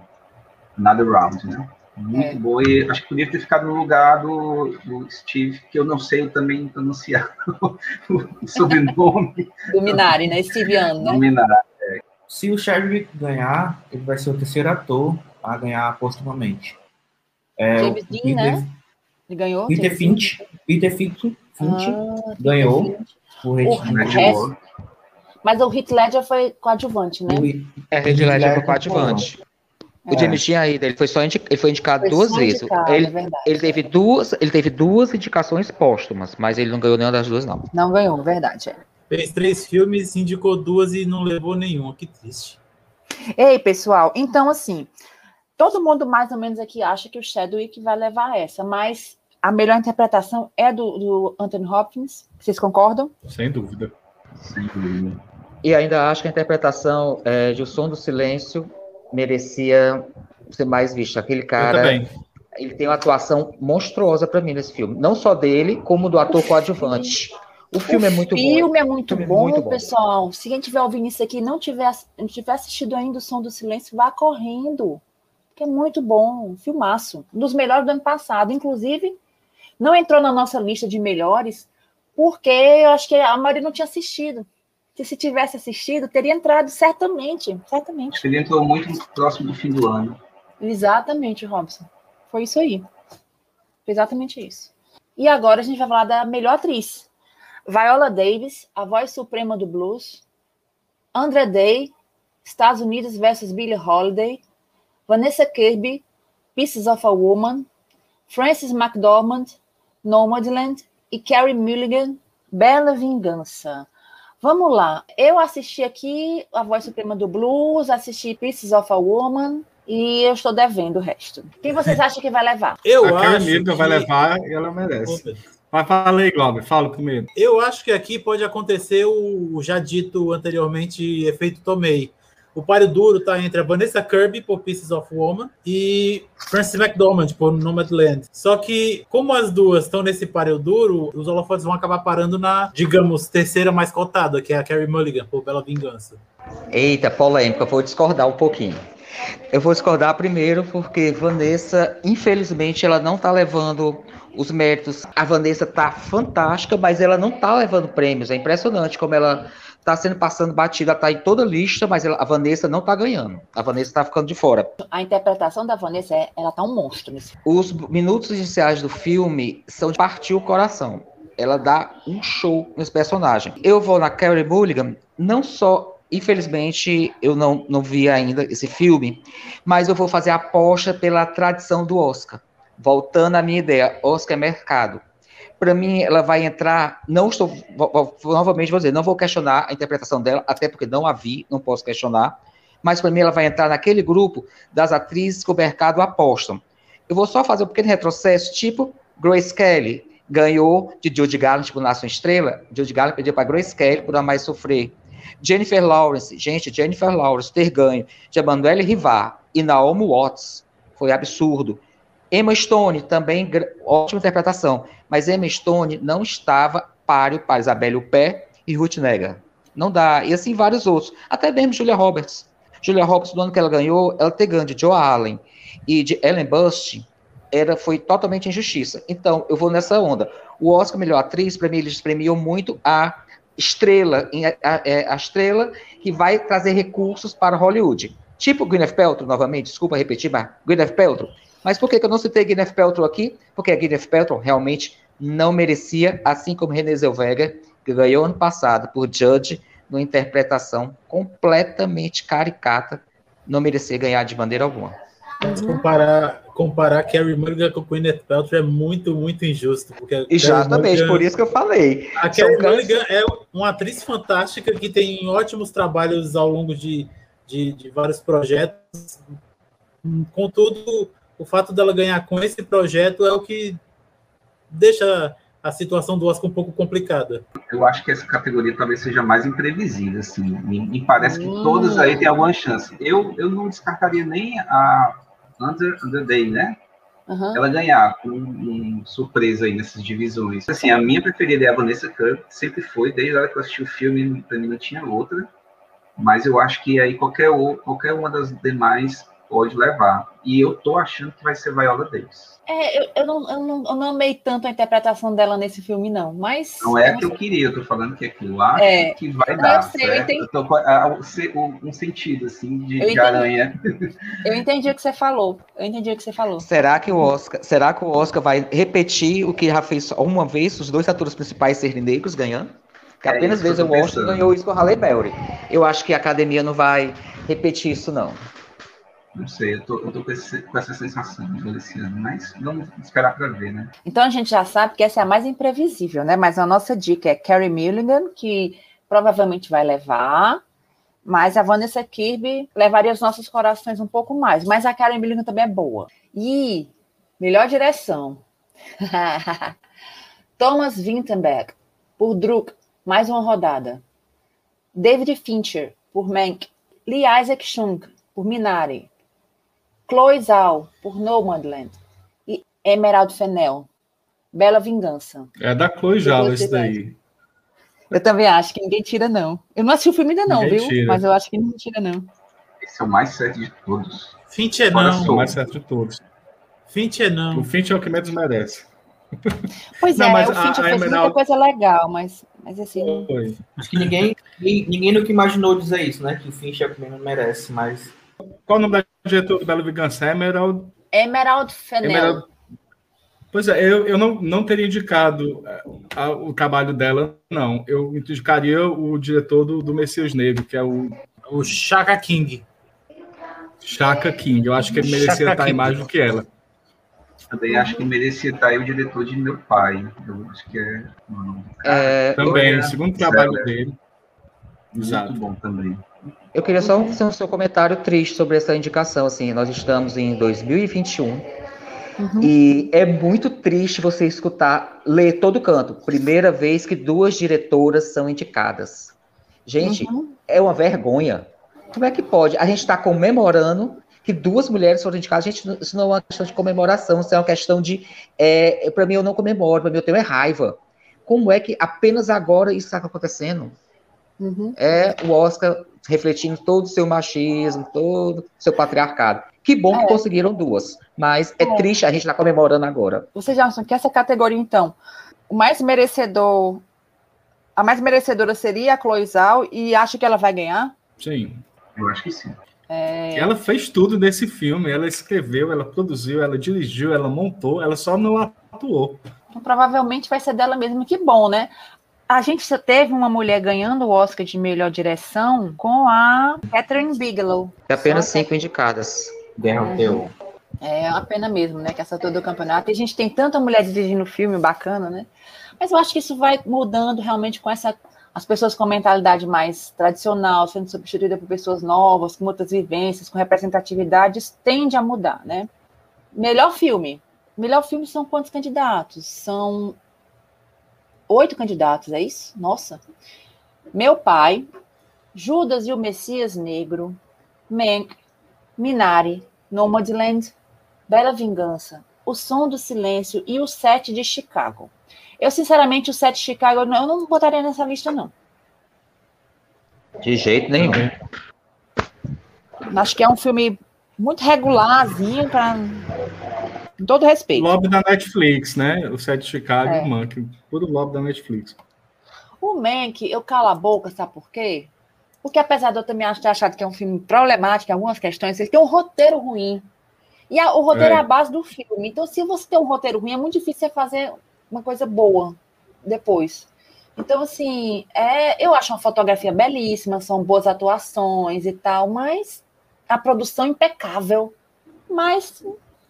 Another Round, né? Muito é. boa. E acho que podia ter ficado no lugar do, do Steve, que eu não sei também pronunciar *laughs* o sobrenome. do Minari, né? Steve Young, né? Do Minari, é. Se o Chadwick ganhar, ele vai ser o terceiro ator a ganhar postumamente. É, James Dean, Peter, né? Ele ganhou? Peter Finch. Peter Finch, Finch ah, ganhou. O, o Mas o Heath Ledger foi coadjuvante, né? É, Heath Ledger foi coadjuvante. O é. James Dean ainda, ele foi só indicado, ele foi indicado foi duas vezes. Indicado, ele, é ele teve duas, ele teve duas indicações póstumas, mas ele não ganhou nenhuma das duas não. Não ganhou, verdade. É. Fez três filmes, indicou duas e não levou nenhuma. Que triste. Ei, pessoal, então assim, todo mundo mais ou menos aqui acha que o Chadwick vai levar essa, mas a melhor interpretação é do, do Anthony Hopkins. Vocês concordam? Sem dúvida. Sem dúvida. E ainda acho que a interpretação é, de O Som do Silêncio merecia ser mais visto. Aquele cara. Ele tem uma atuação monstruosa para mim nesse filme. Não só dele, como do ator coadjuvante. O filme o é muito bom. Filme é muito filme bom, é muito bom, pessoal. Se quem tiver ouvindo isso aqui não tiver, não tiver assistido ainda o Som do Silêncio, vá correndo. que é muito bom, um filmaço, um dos melhores do ano passado, inclusive não entrou na nossa lista de melhores, porque eu acho que a maioria não tinha assistido. Que se tivesse assistido, teria entrado certamente, certamente. Ele entrou muito próximo do fim do ano. Exatamente, Robson. Foi isso aí. Foi exatamente isso. E agora a gente vai falar da melhor atriz. Viola Davis, a voz suprema do blues. Andra Day, Estados Unidos versus Billie Holiday. Vanessa Kirby, Pieces of a Woman. Frances McDormand, Nomadland. E Carrie Mulligan, Bela Vingança. Vamos lá. Eu assisti aqui A Voz Suprema do Blues, assisti Pieces of a Woman, e eu estou devendo o resto. Quem vocês acham que vai levar? *laughs* Eu a acho que vai levar e ela merece. Mas fala aí, Glauber, fala primeiro. Eu acho que aqui pode acontecer o já dito anteriormente efeito Tomei. O páreo duro está entre a Vanessa Kirby por Pieces of Woman e Frances McDormand por Nomadland. Só que, como as duas estão nesse páreo duro, os holofotes vão acabar parando na, digamos, terceira mais cotada, que é a Carrie Mulligan por Bela Vingança. Eita, polêmica, vou discordar um pouquinho. Eu vou discordar primeiro porque Vanessa, infelizmente, ela não está levando os méritos. A Vanessa tá fantástica, mas ela não tá levando prêmios. É impressionante como ela tá sendo passando batida, tá em toda lista, mas ela, a Vanessa não tá ganhando. A Vanessa tá ficando de fora. A interpretação da Vanessa, é, ela tá um monstro. Nesse... Os minutos iniciais do filme são de partir o coração. Ela dá um show nesse personagem. Eu vou na Carrie Mulligan, não só Infelizmente, eu não, não vi ainda esse filme, mas eu vou fazer a aposta pela tradição do Oscar. Voltando à minha ideia, Oscar é mercado. Para mim, ela vai entrar. Não estou. Novamente vou dizer, não vou questionar a interpretação dela, até porque não a vi, não posso questionar. Mas para mim, ela vai entrar naquele grupo das atrizes que o mercado apostam. Eu vou só fazer um pequeno retrocesso, tipo Grace Kelly ganhou de Judy Garland por Nasce uma Estrela. Judy Garland pediu para Grace Kelly por Amar e Sofrer. Jennifer Lawrence, gente, Jennifer Lawrence ter ganho de Emanuele Rivar e Naomi Watts foi absurdo. Emma Stone também, ótima interpretação, mas Emma Stone não estava páreo para Isabelle Huppert e Ruth Negga. Não dá. E assim vários outros. Até mesmo Julia Roberts. Julia Roberts, no ano que ela ganhou, ela ter ganho de Joe Allen e de Ellen Bust, era, foi totalmente injustiça. Então, eu vou nessa onda. O Oscar Melhor Atriz, para mim, eles premiam muito a estrela, a, a, é, a, estrela que vai trazer recursos para Hollywood. Tipo Gwyneth Paltrow, novamente, desculpa repetir, mas Gwyneth Paltrow. Mas por que, eu não citei Gwyneth Paltrow aqui? Porque a Gwyneth Paltrow realmente não merecia, assim como Renée Zellweger, que ganhou ano passado por Judge, numa interpretação completamente caricata, não merecia ganhar de maneira alguma. Comparar, comparar Carrie Mulligan com Gwyneth Paltrow é muito, muito injusto. Porque Exatamente, Mulligan, por isso que eu falei. A Carrie Mulligan é uma atriz fantástica que tem ótimos trabalhos ao longo de, de, de vários projetos. Contudo, o fato dela ganhar com esse projeto é o que deixa a situação do Oscar um pouco complicada. Eu acho que essa categoria talvez seja mais imprevisível, assim. Me, me parece que hum. todas aí têm alguma chance. Eu, eu não descartaria nem a Under, Under Day, né? Uhum. Ela ganhar com um, surpresa aí nessas divisões. Assim, a minha preferida é a Vanessa Kirby, sempre foi, desde a hora que eu assisti o filme, pra mim não tinha outra. Mas eu acho que aí qualquer, qualquer uma das demais pode levar. E eu tô achando que vai ser Viola Davis. É, eu, eu, não, eu, não, eu não amei tanto a interpretação dela nesse filme, não. Mas. Não é a que eu queria, eu tô falando que é que eu acho é, que vai dar. Eu sei, certo? eu, eu tô com um sentido, assim, de, de aranha. Eu entendi o que você falou. Eu entendi o que você falou. Será que o Oscar, será que o Oscar vai repetir o que já fez uma vez os dois atores principais serem negros ganhando? Que é apenas vez o Oscar ganhou isso com a Halle Berry. Eu acho que a academia não vai repetir isso, não. Não sei, eu tô, eu tô com, esse, com, essa sensação desse ano, mas vamos esperar para ver, né? Então a gente já sabe que essa é a mais imprevisível, né? Mas a nossa dica é Carrie Mulligan, que provavelmente vai levar, mas a Vanessa Kirby levaria os nossos corações um pouco mais. Mas a Carrie Mulligan também é boa. E melhor direção. *laughs* Thomas Vinterberg, por Druk, mais uma rodada. David Fincher, por Mank. Lee Isaac Chung, por Minari. Chloe Zhao, por Nomadland. E Emerald Fennel, Bela Vingança. É da Chloe Zhao esse daí. Eu também acho que ninguém tira, não. Eu não assisti o filme ainda, não, ninguém viu? Tira. Mas eu acho que ninguém tira, não. Esse é o mais certo de todos. Fincher Fora não. É o mais certo de todos. Fincher não. O Finch é o que menos merece. Pois *laughs* Não, é, mas o a- Fincher a fez muita Emerald- coisa legal, mas, mas assim, Foi. Acho que ninguém, ninguém, nunca imaginou dizer isso, né? Que o Fincher é o que menos merece, mas Qual o nome da diretora do Belo Vingança? Emerald. Emerald Fennell. Emerald. Pois é, eu, eu não, não teria indicado eh, a- o trabalho dela, não. Eu indicaria o diretor do, do Messias Negro, que é o O Chaka King. Chaka King. Eu acho que ele merecia Chaka estar King. mais do que ela. Também acho que merecia estar aí o diretor de meu pai. Eu acho que é. Mano, É, Também, o segundo trabalho dele. Exato. muito bom também. Eu queria só fazer um seu comentário triste sobre essa indicação. Assim, nós estamos em 2021 Uhum. e é muito triste você escutar, ler todo canto. Primeira vez que duas diretoras são indicadas. Gente, Uhum. é uma vergonha. Como é que pode? A gente está comemorando que duas mulheres foram indicadas. Gente, isso não é uma questão de comemoração, isso é uma questão de. É, para mim, eu não comemoro, para mim, eu tenho é raiva. Como é que apenas agora isso está acontecendo? Uhum. é o Oscar refletindo todo o seu machismo, todo o seu patriarcado. Que bom que É. conseguiram duas, mas é, É. triste a gente estar comemorando agora. Vocês acham que essa categoria, então, o mais merecedor, a mais merecedora seria a Chloe Zhao e acha que ela vai ganhar? Sim. Eu acho que sim. É, Ela fez tudo nesse filme. Ela escreveu, ela produziu, ela dirigiu, ela montou, ela só não atuou. então, provavelmente vai ser dela mesmo. Que bom, né? A gente só teve uma mulher ganhando o Oscar de melhor direção com a Catherine Bigelow. É apenas Só cinco indicadas. Guerra ao Teu. É uma pena mesmo, né? Que essa toda do campeonato. E a gente tem tanta mulher dirigindo filme bacana, né? Mas eu acho que isso vai mudando realmente com essa. As pessoas com mentalidade mais tradicional sendo substituída por pessoas novas, com outras vivências, com representatividades, tende a mudar, né? Melhor filme. Melhor filme são quantos candidatos? São oito candidatos, é isso? Nossa. Meu pai, Judas e o Messias Negro, Mank, Minari, Nomadland, Bela Vingança, O Som do Silêncio e o Sete de Chicago. Eu, sinceramente, o Sete de Chicago eu não botaria nessa lista, não. De jeito nenhum. Acho que é um filme muito regularzinho, para todo respeito. Lobby da Netflix, né? O Chicago É. e o Monk. Puro lobby da Netflix. O Mank, eu calo a boca, sabe por quê? Porque apesar de eu também ter achado que é um filme problemático em algumas questões, ele tem um roteiro ruim. E a- o roteiro é. É. a base do filme. Então, se você tem um roteiro ruim, é muito difícil você fazer uma coisa boa depois. Então, assim, é, eu acho uma fotografia belíssima, são boas atuações e tal, mas a produção impecável. Mas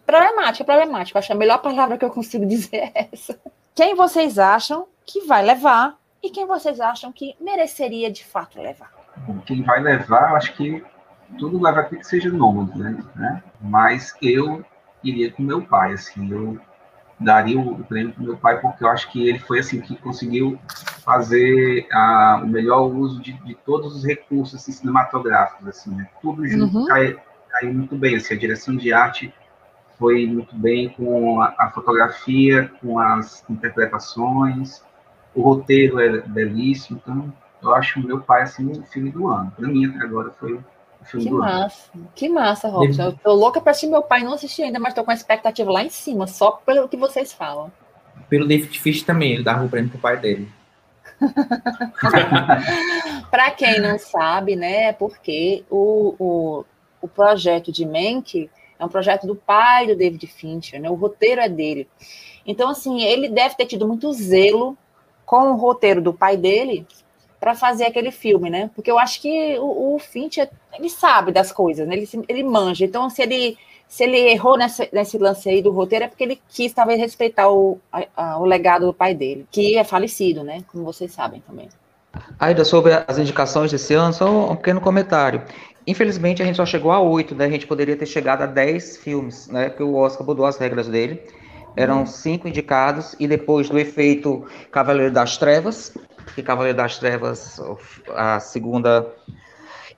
problemática, problemática. Acho que a melhor palavra que eu consigo dizer é essa. Quem vocês acham que vai levar e quem vocês acham que mereceria de fato levar? Quem vai levar, acho que tudo leva a que seja nômade, né? né? Mas eu iria com meu pai, assim, eu daria o prêmio para meu pai porque eu acho que ele foi assim que conseguiu fazer ah, o melhor uso de, de todos os recursos assim, cinematográficos, assim, né? Tudo junto Uhum. cai- caiu muito bem, assim, a direção de arte foi muito bem com a, a fotografia, com as interpretações, o roteiro é belíssimo, então eu acho o meu pai assim o filme do ano. Para mim até agora foi o filme Que do ano. massa, que massa, Robson. Eu tô louca pra assistir meu pai, não assisti ainda, mas tô com a expectativa lá em cima, só pelo que vocês falam. Pelo David Fish também, ele dava o prêmio pro pai dele. *laughs* Para quem não sabe, né, porque o, o, o projeto de Mank é um projeto do pai do David Fincher, né? O roteiro é dele. Então, assim, ele deve ter tido muito zelo com o roteiro do pai dele para fazer aquele filme, né? Porque eu acho que o, o Fincher, ele sabe das coisas, né? Ele, ele manja. Então, se ele, se ele errou nessa, nesse lance aí do roteiro, é porque ele quis, talvez, respeitar o, a- a- o legado do pai dele, que é falecido, né? Como vocês sabem também. Ainda sobre as indicações desse ano, só um pequeno comentário. Infelizmente, a gente só chegou a oito, né? A gente poderia ter chegado a dez filmes, né? Porque o Oscar mudou as regras dele. Eram cinco indicados, e depois do efeito Cavaleiro das Trevas, que Cavaleiro das Trevas, a segunda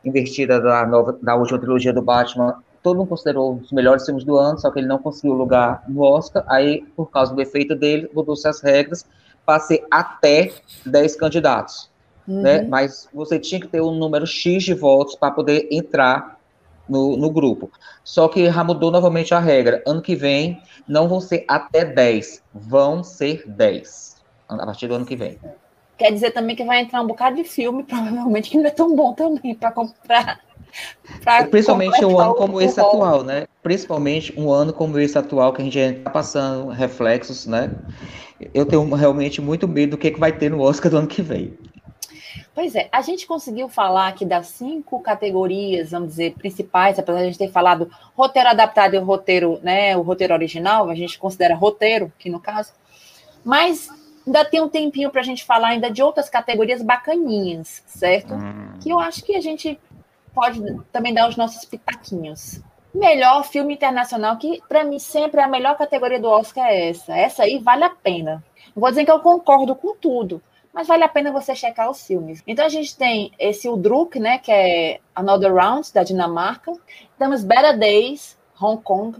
invertida da, nova, da última trilogia do Batman, todo mundo considerou um dos melhores filmes do ano, só que ele não conseguiu lugar no Oscar. Aí, por causa do efeito dele, mudou-se as regras para ser até 10 candidatos. Né? Mas você tinha que ter um número X de votos para poder entrar no, no grupo. Só que já mudou novamente a regra. Ano que vem não vão ser até 10, vão ser 10. A partir do ano que vem. Quer dizer também que vai entrar um bocado de filme, *laughs* provavelmente, que não é tão bom também para comprar. Principalmente um ano como esse atual, né? Principalmente um ano como esse atual, que a gente está passando reflexos, né? Eu tenho realmente muito medo do que, que vai ter no Oscar do ano que vem. Pois é, a gente conseguiu falar aqui das cinco categorias, vamos dizer, principais, apesar de a gente ter falado roteiro adaptado e o roteiro, né, o roteiro original, a gente considera roteiro, aqui no caso, mas ainda tem um tempinho para a gente falar ainda de outras categorias bacaninhas, certo? Hum. Que eu acho que a gente pode também dar os nossos pitaquinhos. Melhor filme internacional, que para mim sempre a melhor categoria do Oscar é essa. Essa aí vale a pena. Não vou dizer que eu concordo com tudo, mas vale a pena você checar os filmes. Então a gente tem esse Udruk, né, que é Another Round, da Dinamarca. Temos Better Days, Hong Kong.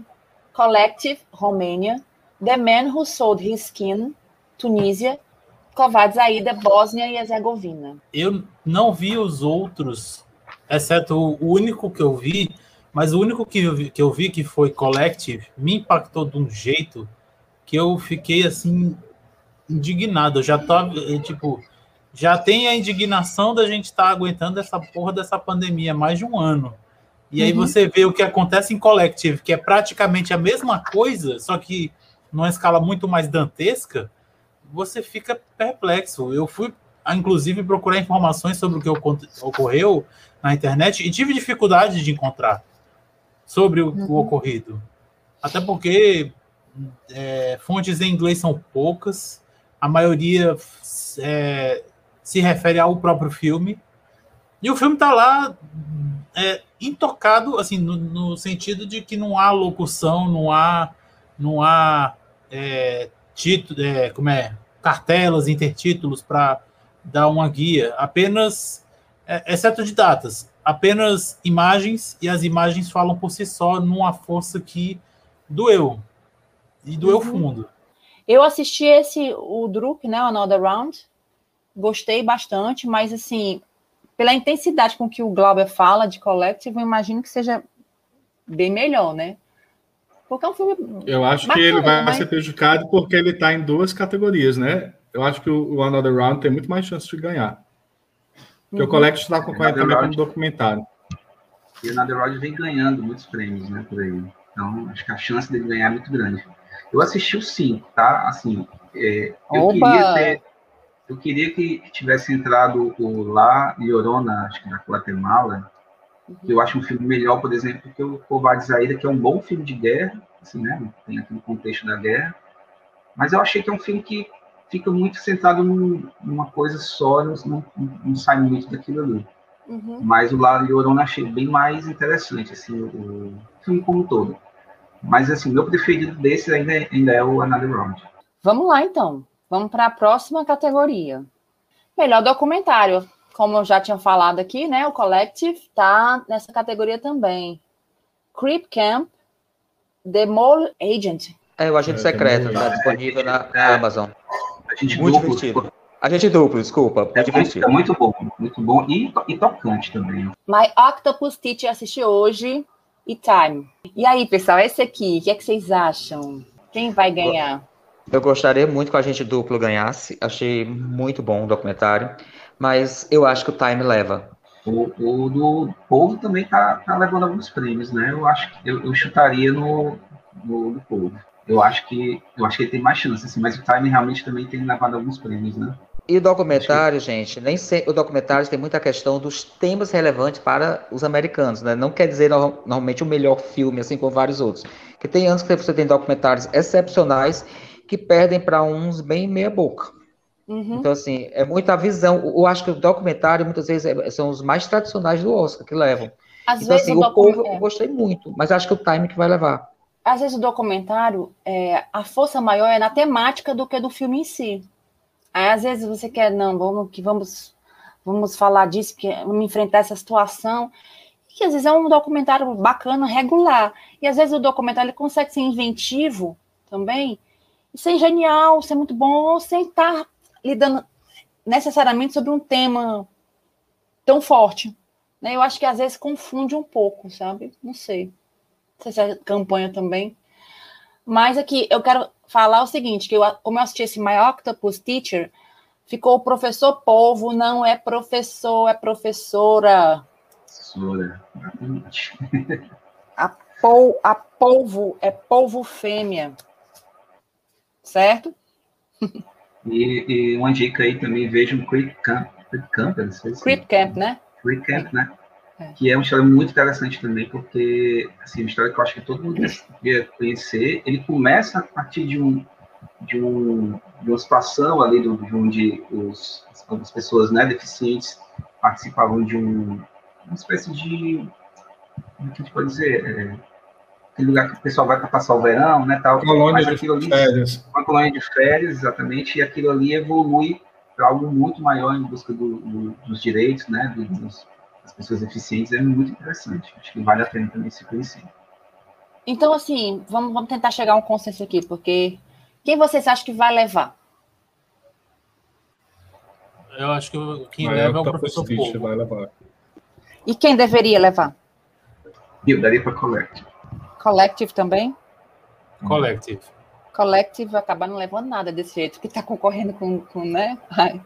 Collective, Romênia. The Man Who Sold His Skin, Tunísia. Kovács Aida, Bósnia e Herzegovina. Eu não vi os outros, exceto o único que eu vi, mas o único que eu vi que, eu vi, que foi Collective me impactou de um jeito que eu fiquei assim indignado. Eu já tô, eh, tipo, já tem a indignação da gente estar tá aguentando essa porra dessa pandemia mais de um ano. E aí uhum. você vê o que acontece em Collective, que é praticamente a mesma coisa, só que numa escala muito mais dantesca, você fica perplexo. Eu fui, inclusive, procurar informações sobre o que ocorreu na internet e tive dificuldade de encontrar sobre o, uhum. o ocorrido. Até porque é, fontes em inglês são poucas, a maioria é, se refere ao próprio filme. E o filme está lá é, intocado, assim, no, no, sentido de que não há locução, não há, não há é, título, é, como é, cartelas, intertítulos para dar uma guia. Apenas, é, exceto de datas, apenas imagens e as imagens falam por si só numa força que doeu e doeu uhum. fundo. Eu assisti esse, o Druk, né, Another Round, gostei bastante, mas assim, pela intensidade com que o Glauber fala de Collective, eu imagino que seja bem melhor, né? Porque é um filme. Eu acho bacana, que ele vai mas... ser prejudicado porque ele está em duas categorias, né? Eu acho que o, Another Round tem muito mais chance de ganhar. Porque uhum. o Collective está concorrendo também como documentário. E o Another Round vem ganhando muitos prêmios, né, por aí. Então, acho que a chance dele ganhar é muito grande. Eu assisti o 5, tá? Assim, é, eu queria ter, eu queria que tivesse entrado o La Llorona, acho que na Guatemala, uhum. que eu acho um filme melhor, por exemplo, que o Covardes Aida, que é um bom filme de guerra, assim, né? Tem aqui no contexto da guerra. Mas eu achei que é um filme que fica muito centrado num, numa coisa só, não, não, não, sai muito daquilo ali. Uhum. Mas o La Llorona achei bem mais interessante, assim, o, o filme como um todo. Mas, assim, meu preferido desse ainda, é, ainda é o Another Round. Vamos lá, então. Vamos para a próxima categoria. Melhor documentário. Como eu já tinha falado aqui, né? O Collective está nessa categoria também. Creep Camp, The Mole Agent. É, o Agente é, Secreto, está disponível na é, Amazon. muito duplo, divertido. Agente duplo, desculpa. É muito, é muito bom, muito bom e, e tocante também. My Octopus Teacher assisti hoje e Time. E aí, pessoal, esse aqui, o que, é que vocês acham? Quem vai ganhar? Eu gostaria muito que a gente duplo ganhasse. Achei muito bom o documentário. Mas eu acho que o Time leva. O, o do povo também tá, tá, levando alguns prêmios, né? Eu acho que eu, eu chutaria no, no, no povo. Eu acho que eu acho que ele tem mais chance, assim, mas o Time realmente também tem levado alguns prêmios, né? E o documentário, gente, nem sei, o documentário tem muita questão dos temas relevantes para os americanos, né? Não quer dizer normalmente o melhor filme, assim como vários outros. Que tem anos que você tem documentários excepcionais que perdem para uns bem meia boca. Uhum. Então, assim, é muita visão. Eu acho que o documentário, muitas vezes, é, são os mais tradicionais do Oscar que levam. Às então, assim, o, o povo eu gostei muito, mas acho que o time que vai levar. Às vezes o documentário, é, a força maior é na temática do que do filme em si. Aí, às vezes você quer, não, vamos que vamos, vamos falar disso, que vamos enfrentar essa situação. Que às vezes é um documentário bacana, regular. E às vezes o documentário ele consegue ser inventivo também, e ser genial, ser muito bom, sem estar lidando necessariamente sobre um tema tão forte. Né? Eu acho que às vezes confunde um pouco, sabe? Não sei. Se é campanha também. Mas aqui eu quero falar o seguinte: que eu, como eu assisti esse My Octopus Teacher, ficou o professor polvo, não é professor, é professora. Professora, A, pol, a polvo é polvo fêmea. Certo? E, e, uma dica aí também, veja um Creep Camp, Creep Camp, não sei se... Creep Camp, né? Creep Camp, né? É. Que é uma história muito interessante também, porque, assim, uma história que eu acho que todo mundo devia conhecer. Ele começa a partir de um, de um, de uma situação ali do, de onde os, as pessoas, né, deficientes participavam de um, uma espécie de, como é que a gente pode dizer, é, aquele lugar que o pessoal vai para passar o verão, né, tal. Colônia de ali, férias. Uma colônia de férias, exatamente, e aquilo ali evolui para algo muito maior em busca do, do, dos direitos, né, dos, das pessoas deficientes, é muito interessante. Acho que vale a pena também se conhecer. Então, assim, vamos, vamos tentar chegar a um consenso aqui, porque quem vocês acham que vai levar? Eu acho que quem vai leva é o professor Povo. Vai levar. E quem deveria levar? Eu daria para Collective. Collective também? Collective. Collective acabar não levando nada desse jeito, que está concorrendo com, com né? Ai.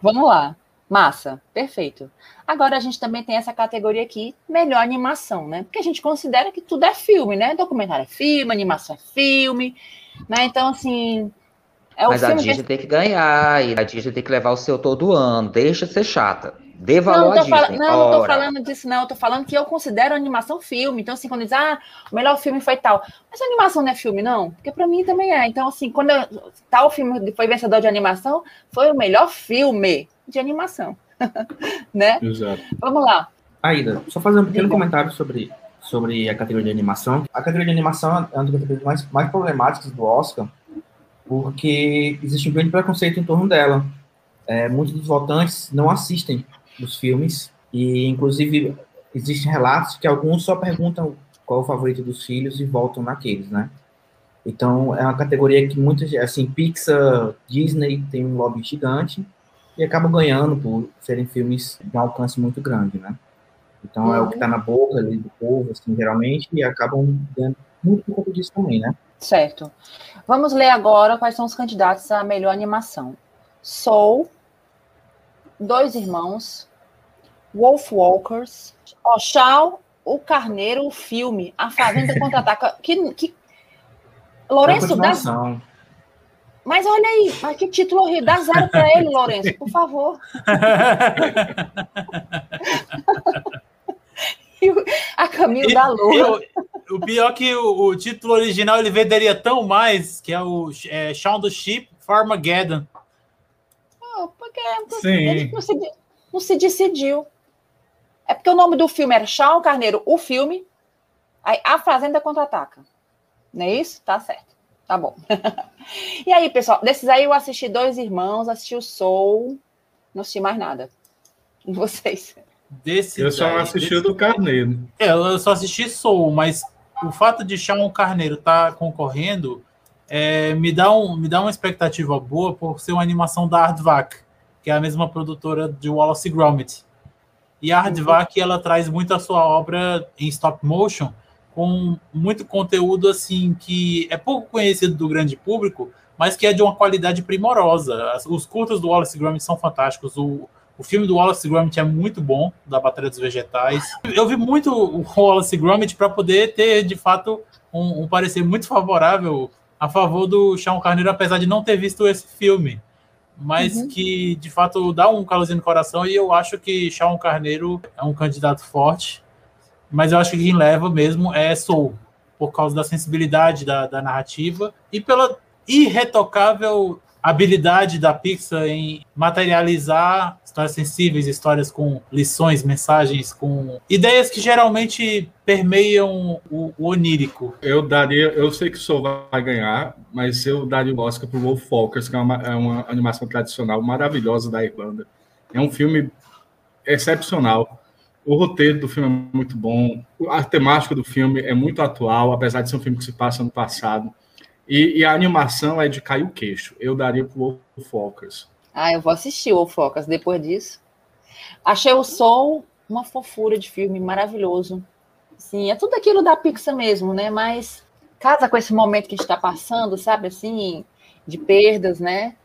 Vamos lá. Massa, perfeito. Agora a gente também tem essa categoria aqui, melhor animação, né? Porque a gente considera que tudo é filme, né? Documentário é filme, animação é filme, né? Então, assim. É Mas a Disney que... tem que ganhar, e a Disney tem que levar o seu todo ano. Deixa de ser chata. Dê valor não, fal... Não, não tô falando disso, não. Eu tô falando que eu considero animação filme. Então, assim, quando diz, ah, o melhor filme foi tal. Mas animação não é filme, não? Porque para mim também é. Então, assim, quando eu... tal filme foi vencedor de animação, foi o melhor filme de animação. *laughs* né? Exato. Vamos lá. Aida, só fazer um pequeno Diga. comentário sobre, sobre a categoria de animação. A categoria de animação é uma das categorias mais, mais problemáticas do Oscar, porque existe um grande preconceito em torno dela. É, muitos dos votantes não assistem os filmes, e inclusive existem relatos que alguns só perguntam qual é o favorito dos filhos e voltam naqueles, né? Então, é uma categoria que muitas, assim, Pixar, Disney tem um lobby gigante, e acabam ganhando por serem filmes de um alcance muito grande, né? Então uhum. é o que está na boca ali do povo, assim, geralmente, e acabam ganhando muito por conta disso também, né? Certo. Vamos ler agora quais são os candidatos à melhor animação. Soul, Dois Irmãos, Wolf Walkers, Oxal, O Carneiro, o filme, A Fazenda *laughs* Contra-Ataca. Que, que... Lourenço, dá, mas olha aí, mas que título horrível. Dá zero para ele, Lourenço, por favor. *laughs* a caminho e, da lua. o pior é que o, o, título original ele venderia tão mais, que é o é, Shaun do Sheep Farmageddon. Porque Sim. ele não se, não se decidiu. É porque o nome do filme era Shaun Carneiro, o filme, aí a Fazenda Contra-Ataca. Não é isso? Tá certo. Tá bom. *laughs* e aí, pessoal, desses aí eu assisti Dois Irmãos, assisti o Soul, não assisti mais nada. E vocês? Desse eu só assisti o do Carneiro. É, eu só assisti Soul, mas o fato de Shawn Carneiro estar tá concorrendo é, me, dá um, me dá uma expectativa boa por ser uma animação da Aardvark, que é a mesma produtora de Wallace Gromit. E a Aardvark, uhum. ela traz muito a sua obra em stop motion, com muito conteúdo assim que é pouco conhecido do grande público, mas que é de uma qualidade primorosa. Os curtos do Wallace Gromit são fantásticos. O, o filme do Wallace Gromit é muito bom, da Batalha dos Vegetais. Eu vi muito o Wallace Gromit para poder ter, de fato, um, um, parecer muito favorável a favor do Sean Carneiro, apesar de não ter visto esse filme. Mas uhum. que, de fato, dá um calorzinho no coração e eu acho que Sean Carneiro é um candidato forte mas eu acho que quem leva mesmo é Soul, por causa da sensibilidade da, da narrativa e pela irretocável habilidade da Pixar em materializar histórias sensíveis, histórias com lições, mensagens, com ideias que geralmente permeiam o, o onírico. Eu daria, eu sei que o Soul vai ganhar, mas eu daria o Oscar para o Wolf Walkers, que é uma, é uma animação tradicional maravilhosa da Irlanda. É um filme excepcional. O roteiro do filme é muito bom, a temática do filme é muito atual, apesar de ser um filme que se passa no passado. E, e a animação é de cair o queixo. Eu daria para o Wolf Walkers. Ah, eu vou assistir o Walkers depois disso. Achei o som uma fofura de filme maravilhoso. Sim, é tudo aquilo da Pixar mesmo, né? Mas casa com esse momento que a gente está passando, sabe, assim, de perdas, né?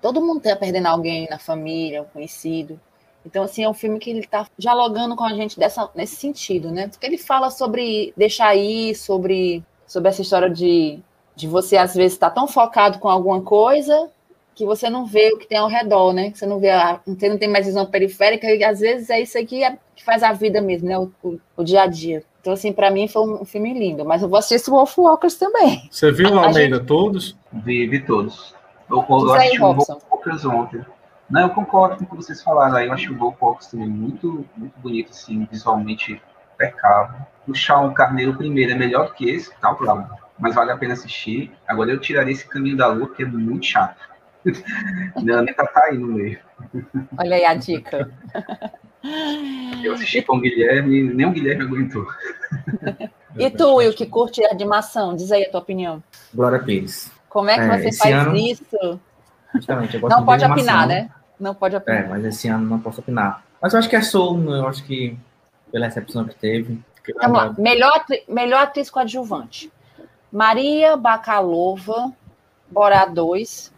Todo mundo está perdendo alguém na família, um conhecido. Então, assim, é um filme que ele está dialogando com a gente dessa, nesse sentido, né? Porque ele fala sobre deixar ir, sobre, sobre essa história de, de você, às vezes, estar tá tão focado com alguma coisa que você não vê o que tem ao redor, né? Você não vê, a, você não tem mais visão periférica, e às vezes é isso aqui que faz a vida mesmo, né? O, o, o dia a dia. Então, assim, para mim foi um filme lindo, mas eu vou assistir Wolf Walkers também. Você viu, A Almeida, gente- todos? Vi, vi todos. Eu, eu aí, assisti o Robson. Walkers ontem. Não, eu concordo com o que vocês falaram aí. Eu achei o Walkers também muito, muito bonito, assim, visualmente impecável. O Shawn Carneiro primeiro é melhor do que esse, tá, claro. Mas vale a pena assistir. Agora eu tiraria esse caminho da lua, que é muito chato. *laughs* Não, nem tá, aí no meio. Olha aí a dica. *laughs* Eu assisti com o Guilherme, nem o Guilherme aguentou. E tu, Will, que curte a animação, diz aí a tua opinião. Glória Pires. Como é que É, você faz ano- isso? Justamente, eu gosto Não pode opinar, né? Não pode É, opinar. mas esse ano não posso opinar. Mas eu acho que é Soul, né? eu acho que pela recepção que teve. Vamos lá. Melhor, melhor atriz coadjuvante. Maria Bakalova, Borá 2.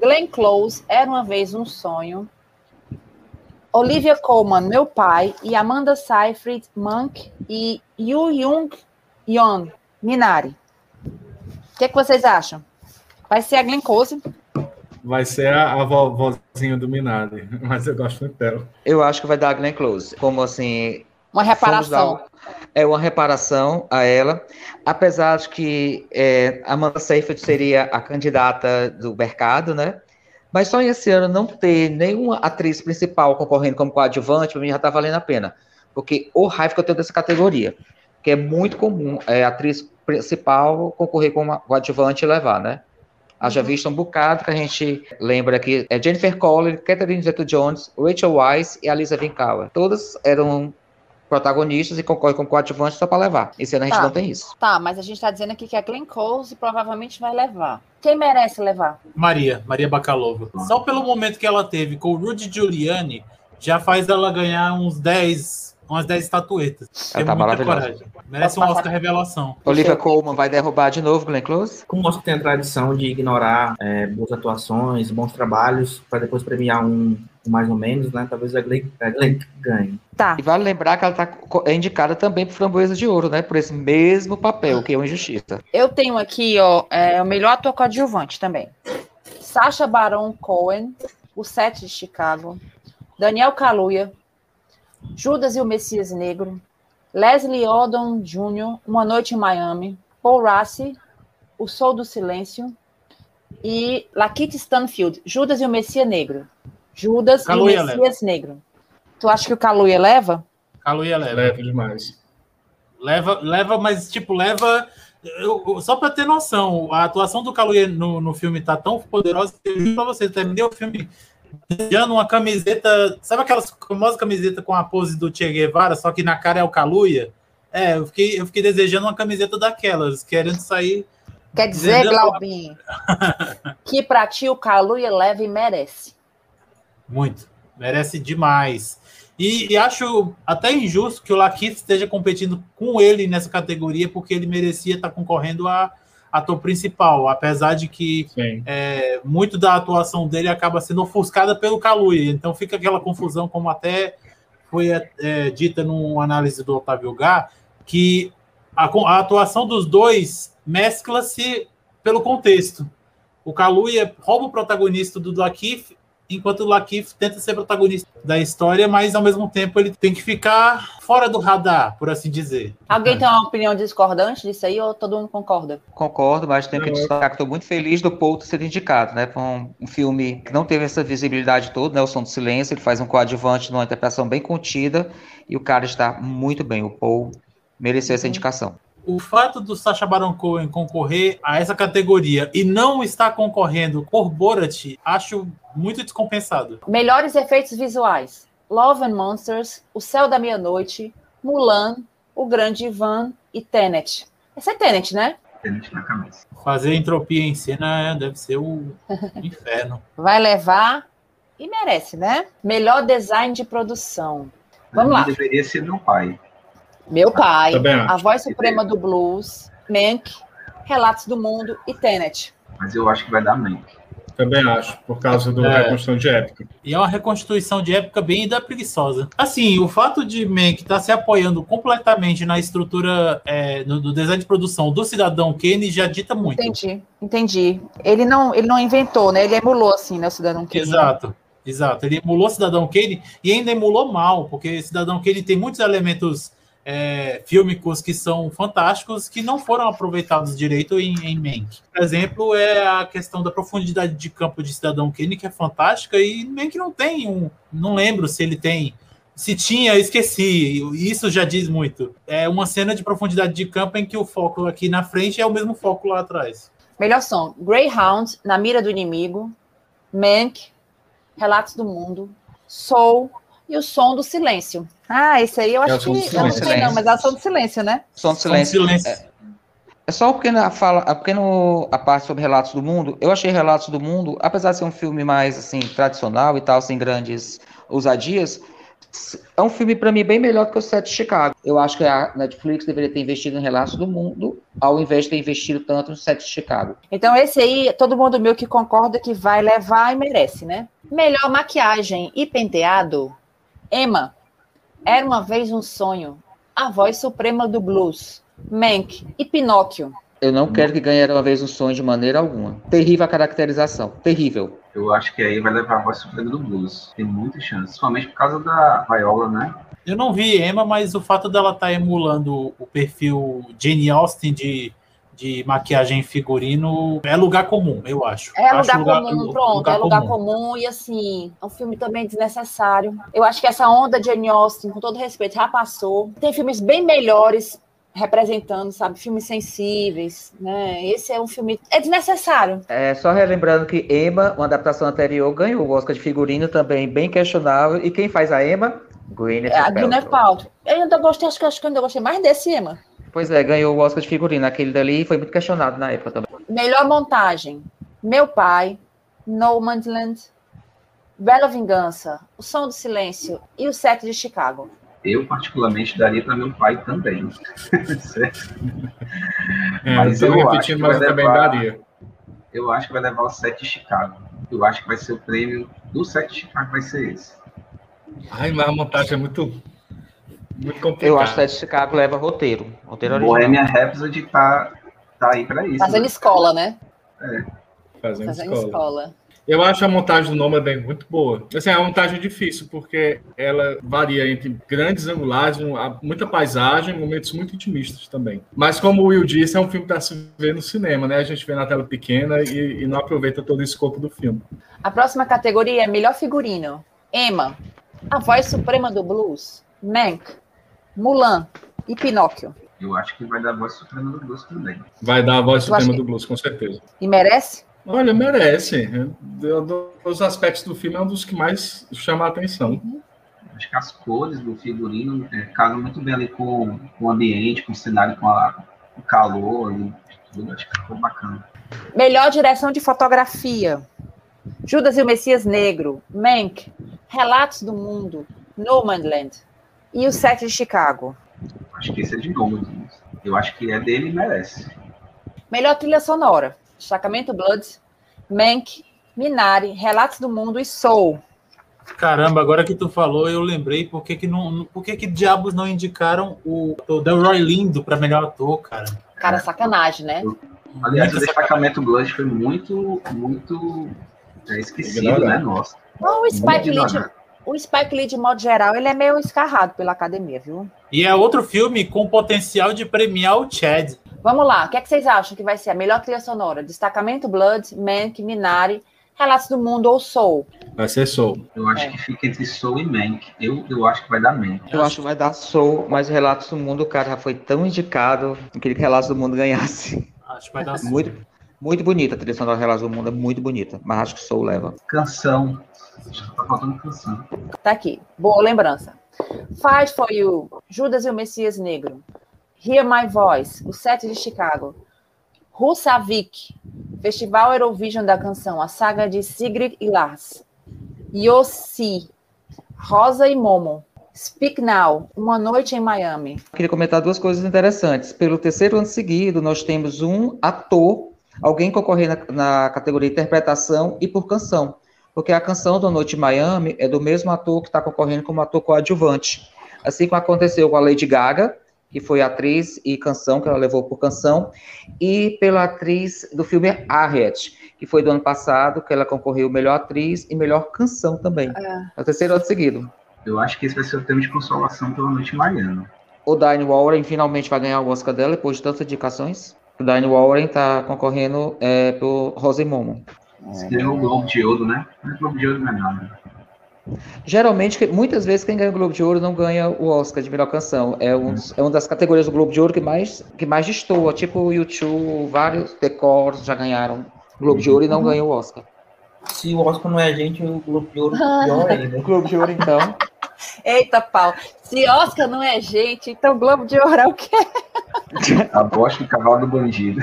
Glenn Close, Era Uma Vez Um Sonho. Olivia Colman, Meu Pai. E Amanda Seyfried, Monk. E Yu Jung Yeon, Minari. O que, que vocês acham? Vai ser a Glenn Close. Vai ser a, a vovozinha do Minari, *laughs* mas eu gosto muito dela. Eu acho que vai dar a Glenn Close. Como assim, Uma reparação. É uma reparação a ela, apesar de que é, Amanda Seyfried seria a candidata do mercado, né? Mas só esse ano não ter nenhuma atriz principal concorrendo como coadjuvante, para mim já tá valendo a pena. Porque o raiva que eu tenho dessa categoria, que é muito comum é, a atriz principal concorrer como coadjuvante e levar, né? Haja visto um bocado que a gente lembra que é Jennifer Connelly, Catherine Zeta-Jones, Rachel Weisz e Alisa Vinkawa. Todas eram protagonistas e concorrem com coadjuvantes só para levar. Esse ano a gente Tá. não tem isso. Tá, mas a gente tá dizendo aqui que a Glenn Close provavelmente vai levar. Quem merece levar? Maria, Maria Bakalova. Só pelo momento que ela teve com o Rudy Giuliani, já faz ela ganhar uns 10, umas 10 estatuetas. Ela Tem tá muita maravilhosa. coragem. Merece um? Oscar revelação. Olivia Colman vai derrubar de novo Glenn Close? Como o Oscar tem a tradição de ignorar é, boas atuações, bons trabalhos, para depois premiar um mais ou menos, né? Talvez a Glenn, a Glenn ganhe. Tá. E vale lembrar que ela tá é indicada também por Framboesa de Ouro, né? Por esse mesmo papel, que é uma injustiça. Eu tenho aqui, ó, é, o melhor ator coadjuvante também. Sacha Baron Cohen, O Sete de Chicago. Daniel Kaluuya. Judas e o Messias Negro. Leslie Odom Jr., Uma Noite em Miami. Paul Rassi, O Sol do Silêncio. E Lakeith Stanfield, Judas e o Messias Negro. Judas Kaluuya e Messias Negro. Tu acha que o Kaluuya leva? Kaluuya leva. Leve demais. Leva, leva, mas tipo, leva. eu- só pra ter noção, a atuação do Kaluuya no, no filme tá tão poderosa que eu juro pra você, eu terminei o filme desejando uma camiseta. Sabe aquelas famosas camisetas com a pose do Che Guevara, só que na cara é o Kaluuya? É, eu fiquei, eu fiquei desejando uma camiseta daquelas, querendo sair. Quer dizer? Glaubinho, *laughs* que pra ti o Kaluuya leva e merece. Muito. Merece demais. E, e acho até injusto que o Lakeith esteja competindo com ele nessa categoria, porque ele merecia estar concorrendo a ator principal, apesar de que é, muito da atuação dele acaba sendo ofuscada pelo Kaluuya. Então fica aquela confusão, como até foi é, dita numa análise do Otávio Gá, que a, a atuação dos dois mescla-se pelo contexto. O Kaluuya rouba o protagonista do Lakeith, enquanto o Lakeith tenta ser protagonista da história, mas ao mesmo tempo ele tem que ficar fora do radar, por assim dizer. Alguém tem uma opinião discordante disso aí ou todo mundo concorda? Concordo, mas tenho que destacar que estou muito feliz do Paul ter sido indicado, né? Foi um, um filme que não teve essa visibilidade toda, né? O Som do Silêncio, ele faz um coadjuvante numa interpretação bem contida e o cara está muito bem. O Paul mereceu essa indicação. O fato do Sacha Baron Cohen concorrer a essa categoria e não estar concorrendo por Borat, acho muito descompensado. Melhores efeitos visuais: Love and Monsters, O Céu da Meia-Noite, Mulan, O Grande Ivan e Tenet. Essa é Tenet, né? Tenente na cabeça. Fazer entropia em cena é, deve ser o *laughs* inferno. Vai levar e merece, né? Melhor design de produção: Vamos lá. Deveria ser meu pai. Meu pai, Também a voz suprema do blues, Mank, Relatos do Mundo e Tenet. Mas eu acho que vai dar Mank. Também acho, por causa do É. reconstrução de época. E é uma reconstituição de época bem da preguiçosa. Assim, o fato de Mank estar se apoiando completamente na estrutura é, no, do design de produção do Cidadão Kane já dita muito. Entendi, entendi. Ele não, ele não inventou, né? Ele emulou, assim, né, o Cidadão Kane. Exato, exato. Ele emulou Cidadão Kane e ainda emulou mal, porque Cidadão Kane tem muitos elementos é, que são fantásticos que não foram aproveitados direito em, em Mank. Por exemplo, é a questão da profundidade de campo de Cidadão Kane, que é fantástica, e Mank não tem um. Não lembro se ele tem. Se tinha, esqueci. Isso já diz muito. É uma cena de profundidade de campo em que o foco aqui na frente é o mesmo foco lá atrás. Melhor som: Greyhound, Na Mira do Inimigo, Mank, Relatos do Mundo, Soul e O Som do Silêncio. Ah, esse aí eu É acho do que. Eu não sei, Silêncio. não, mas é o som do silêncio, né? Som de silêncio. Som de silêncio. É só porque na fala, a pequeno a parte sobre Relatos do Mundo, eu achei Relatos do Mundo, apesar de ser um filme mais assim tradicional e tal, sem grandes ousadias, é um filme para mim bem melhor do que o Sete de Chicago. Eu acho que a Netflix deveria ter investido em Relatos do Mundo, ao invés de ter investido tanto no Sete de Chicago. Então, esse aí, todo mundo meu que concorda que vai levar e merece, né? Melhor maquiagem e penteado: Emma, Era uma Vez um Sonho, A Voz Suprema do Blues, Mank e Pinóquio. Eu não quero que ganhe Era uma vez um sonho de maneira alguma. Terrível a caracterização, terrível. Eu acho que aí vai levar a voz suprema do blues. Tem muita chance. Principalmente por causa da Viola, né? Eu não vi Emma, mas o fato dela estar emulando o perfil Jane Austen de, de maquiagem e figurino é lugar comum, eu acho. É Eu acho lugar, comum, pronto, é lugar comum. e assim, é um filme também desnecessário. Eu acho que essa onda de Jane Austen, com todo respeito, já passou. Tem filmes bem melhores representando, sabe, filmes sensíveis, né? Esse é um filme é desnecessário. É, só relembrando que Emma, uma adaptação anterior, ganhou o Oscar de figurino também bem questionável. E quem faz a Emma? Gwyneth É, a Paltrow. Gwyneth Paltrow. Eu ainda gostei, acho que acho que eu ainda gostei mais desse, Emma. Pois é, ganhou o Oscar de figurino. Aquele dali foi muito questionado na época também. Melhor montagem: Meu Pai, Nomadland, Bela Vingança, O Som do Silêncio e O Sete de Chicago. Eu, particularmente, daria para meu pai também. *laughs* certo? É, Mas eu acho repetindo, que vai também levar- daria. Eu acho que vai levar o 7 de Chicago. Eu acho que vai ser o prêmio do 7 de Chicago, vai ser esse. Ai, mas a montagem é muito, muito. Eu acho que Sete de Chicago leva roteiro. Roteiro original. Bohemian Rhapsody tá, tá aí para isso. Fazendo né? escola, né? fazendo Fazendo escola. escola. Eu acho a montagem do Nomaden muito boa. Assim, é uma montagem difícil, porque ela varia entre grandes angulares, muita paisagem, momentos muito intimistas também. Mas como o Will disse, é um filme para se ver no cinema, né? A gente vê na tela pequena e, e não aproveita todo o escopo do filme. A próxima categoria é melhor figurino. Emma, a voz suprema do blues, Mank, Mulan e Pinóquio. Eu acho que vai dar voz suprema do blues também. Vai dar a voz Tu suprema que- do blues, com certeza. E merece? Olha, merece. Dos aspectos do filme é um dos que mais chama a atenção. Acho que as cores do figurino é, casam muito bem ali com, com o ambiente, com o cenário, com a- o calor ali, tudo. Acho que ficou bacana. Melhor direção de fotografia. Judas e o Messias Negro, Mank, Relatos do Mundo, Nomadland e o Sete de Chicago. Acho que esse é de novo. Eu acho que é dele e merece. Melhor trilha sonora. Sacramento Blood, Mank, Minari, Relatos do Mundo e Soul. Caramba, agora que tu falou, eu lembrei por que, que, não, por que, que diabos não indicaram o, o Delroy Lindo para melhor ator, cara. Cara, sacanagem, né? Aliás, o destacamento Blood foi muito, muito é, esquecido, Ignorado. né? Nossa. Bom, o Spike Lee. O Spike Lee, de modo geral, ele é meio escarrado pela academia, viu? E é outro filme com potencial de premiar o Chad. Vamos lá, o que, é que vocês acham que vai ser a melhor trilha sonora? Destacamento Blood, Mank, Minari, Relatos do Mundo ou Soul? Vai ser Soul. Eu acho É. que fica entre Soul e Mank. Eu, eu acho que vai dar Mank. Eu acho que vai dar Soul, mas o Relatos do Mundo, o cara, já foi tão indicado. Eu queria que Relatos do Mundo ganhasse. Acho que vai dar Muito, muito bonita a trilha sonora do Relatos do Mundo, é muito bonita. Mas acho que Soul leva. Canção. Acho que tá faltando canção. Tá aqui, boa lembrança. Fight for You, Judas e o Messias Negro. Hear My Voice, O Sete de Chicago. Russavik, Festival Eurovision da Canção, a saga de Sigrid e Lars. Yossi, Rosa e Momo. Speak Now, Uma Noite em Miami. Queria comentar duas coisas interessantes. Pelo terceiro ano seguido, nós temos um ator, alguém concorrendo na, na categoria interpretação e por canção. Porque a canção do Noite em Miami é do mesmo ator que está concorrendo como ator coadjuvante. Assim como aconteceu com a Lady Gaga, que foi atriz e canção, que ela levou por canção, e pela atriz do filme Harriet, que foi do ano passado, que ela concorreu melhor atriz e melhor canção também. É, é o terceiro ano seguido. Eu acho que esse vai ser o tema de consolação pela noite mariana. O Diane Warren finalmente vai ganhar o Oscar dela depois de tantas indicações. O Diane Warren está concorrendo é, por Rosemomo. É, ganhou o Globo de Ouro, né? Não é Globo de Ouro não é nada. Geralmente, muitas vezes, quem ganha o Globo de Ouro não ganha o Oscar de melhor canção. É, um, é uma das categorias do Globo de Ouro que mais, que mais destoa. Tipo o YouTube, vários decors já ganharam Globo de Ouro e não ganhou o Oscar. Se o Oscar não é a gente, o Globo de Ouro é pior *laughs* ainda. o Globo de Ouro, então. Eita, pau. Se Oscar não é gente, então Globo de Ouro é o quê? *laughs* A bosta e cavalo do bandido.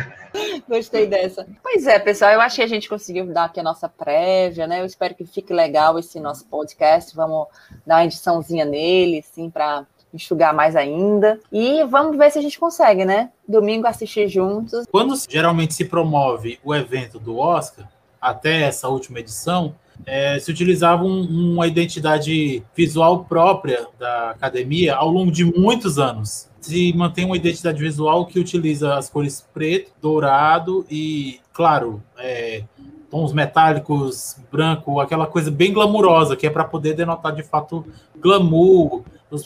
Gostei dessa. Pois é, pessoal, eu acho que a gente conseguiu dar aqui a nossa prévia, né? Eu espero que fique legal esse nosso podcast. Vamos dar uma ediçãozinha nele, assim, para enxugar mais ainda. E vamos ver se a gente consegue, né? Domingo assistir juntos. Quando geralmente se promove o evento do Oscar, até essa última edição, é, se utilizava um, uma identidade visual própria da academia ao longo de muitos anos se mantém uma identidade visual que utiliza as cores preto, dourado e, claro, é, tons metálicos, branco, aquela coisa bem glamurosa, que é para poder denotar de fato glamour. Os,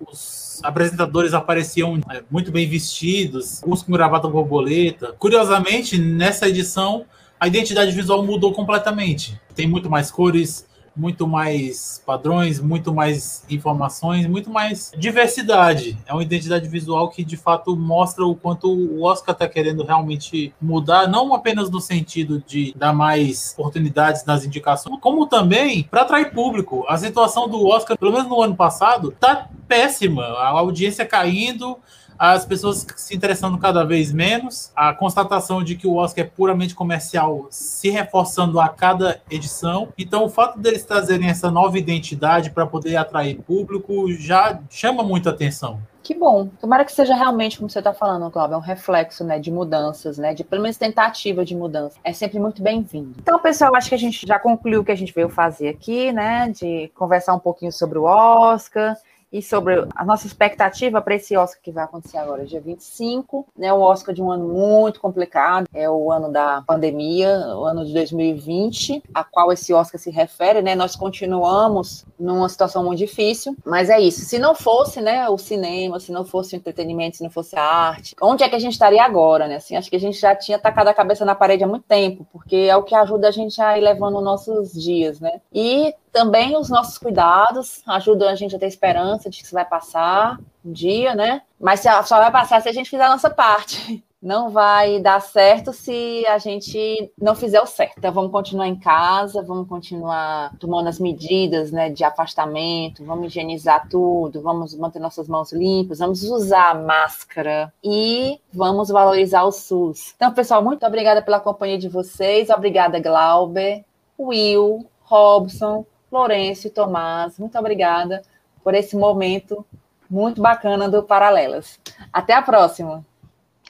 os apresentadores apareciam é, muito bem vestidos, uns com gravata borboleta. Curiosamente, nessa edição, a identidade visual mudou completamente. Tem muito mais cores, muito mais padrões, muito mais informações, muito mais diversidade. É uma identidade visual que de fato mostra o quanto o Oscar está querendo realmente mudar, não apenas no sentido de dar mais oportunidades nas indicações, como também para atrair público. A situação do Oscar, pelo menos no ano passado, tá péssima. A audiência caindo, as pessoas se interessando cada vez menos, a constatação de que o Oscar é puramente comercial se reforçando a cada edição. Então, o fato deles trazerem essa nova identidade para poder atrair público já chama muita atenção. Que bom. Tomara que seja realmente, como você está falando, Cláudio, um reflexo né, de mudanças, né? De pelo menos tentativa de mudança. É sempre muito bem-vindo. Então, pessoal, acho que a gente já concluiu o que a gente veio fazer aqui, né? De conversar um pouquinho sobre o Oscar e sobre a nossa expectativa para esse Oscar que vai acontecer agora, dia 25, né? O Oscar de um ano muito complicado, é o ano da pandemia, o ano de 2020, a qual esse Oscar se refere, né? Nós continuamos numa situação muito difícil, mas é isso. Se não fosse, né, o cinema, se não fosse o entretenimento, se não fosse a arte, onde é que a gente estaria agora, né? Assim, acho que a gente já tinha tacado a cabeça na parede há muito tempo, porque é o que ajuda a gente a ir levando nossos dias, né? E também os nossos cuidados ajudam a gente a ter esperança de que isso vai passar um dia, né? Mas só vai passar se a gente fizer a nossa parte. *laughs* Não vai dar certo se a gente não fizer o certo. Então vamos continuar em casa, vamos continuar tomando as medidas né, de afastamento, vamos higienizar tudo, vamos manter nossas mãos limpas, vamos usar máscara e vamos valorizar o SUS. Então, pessoal, muito obrigada pela companhia de vocês. Obrigada, Glauber, Will, Robson, Florencio, Tomás, muito obrigada por esse momento muito bacana do Paralelas. Até a próxima.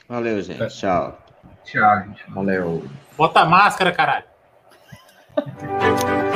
Valeu, gente. É. Tchau. Tchau, gente. Valeu. Bota a máscara, caralho. *laughs*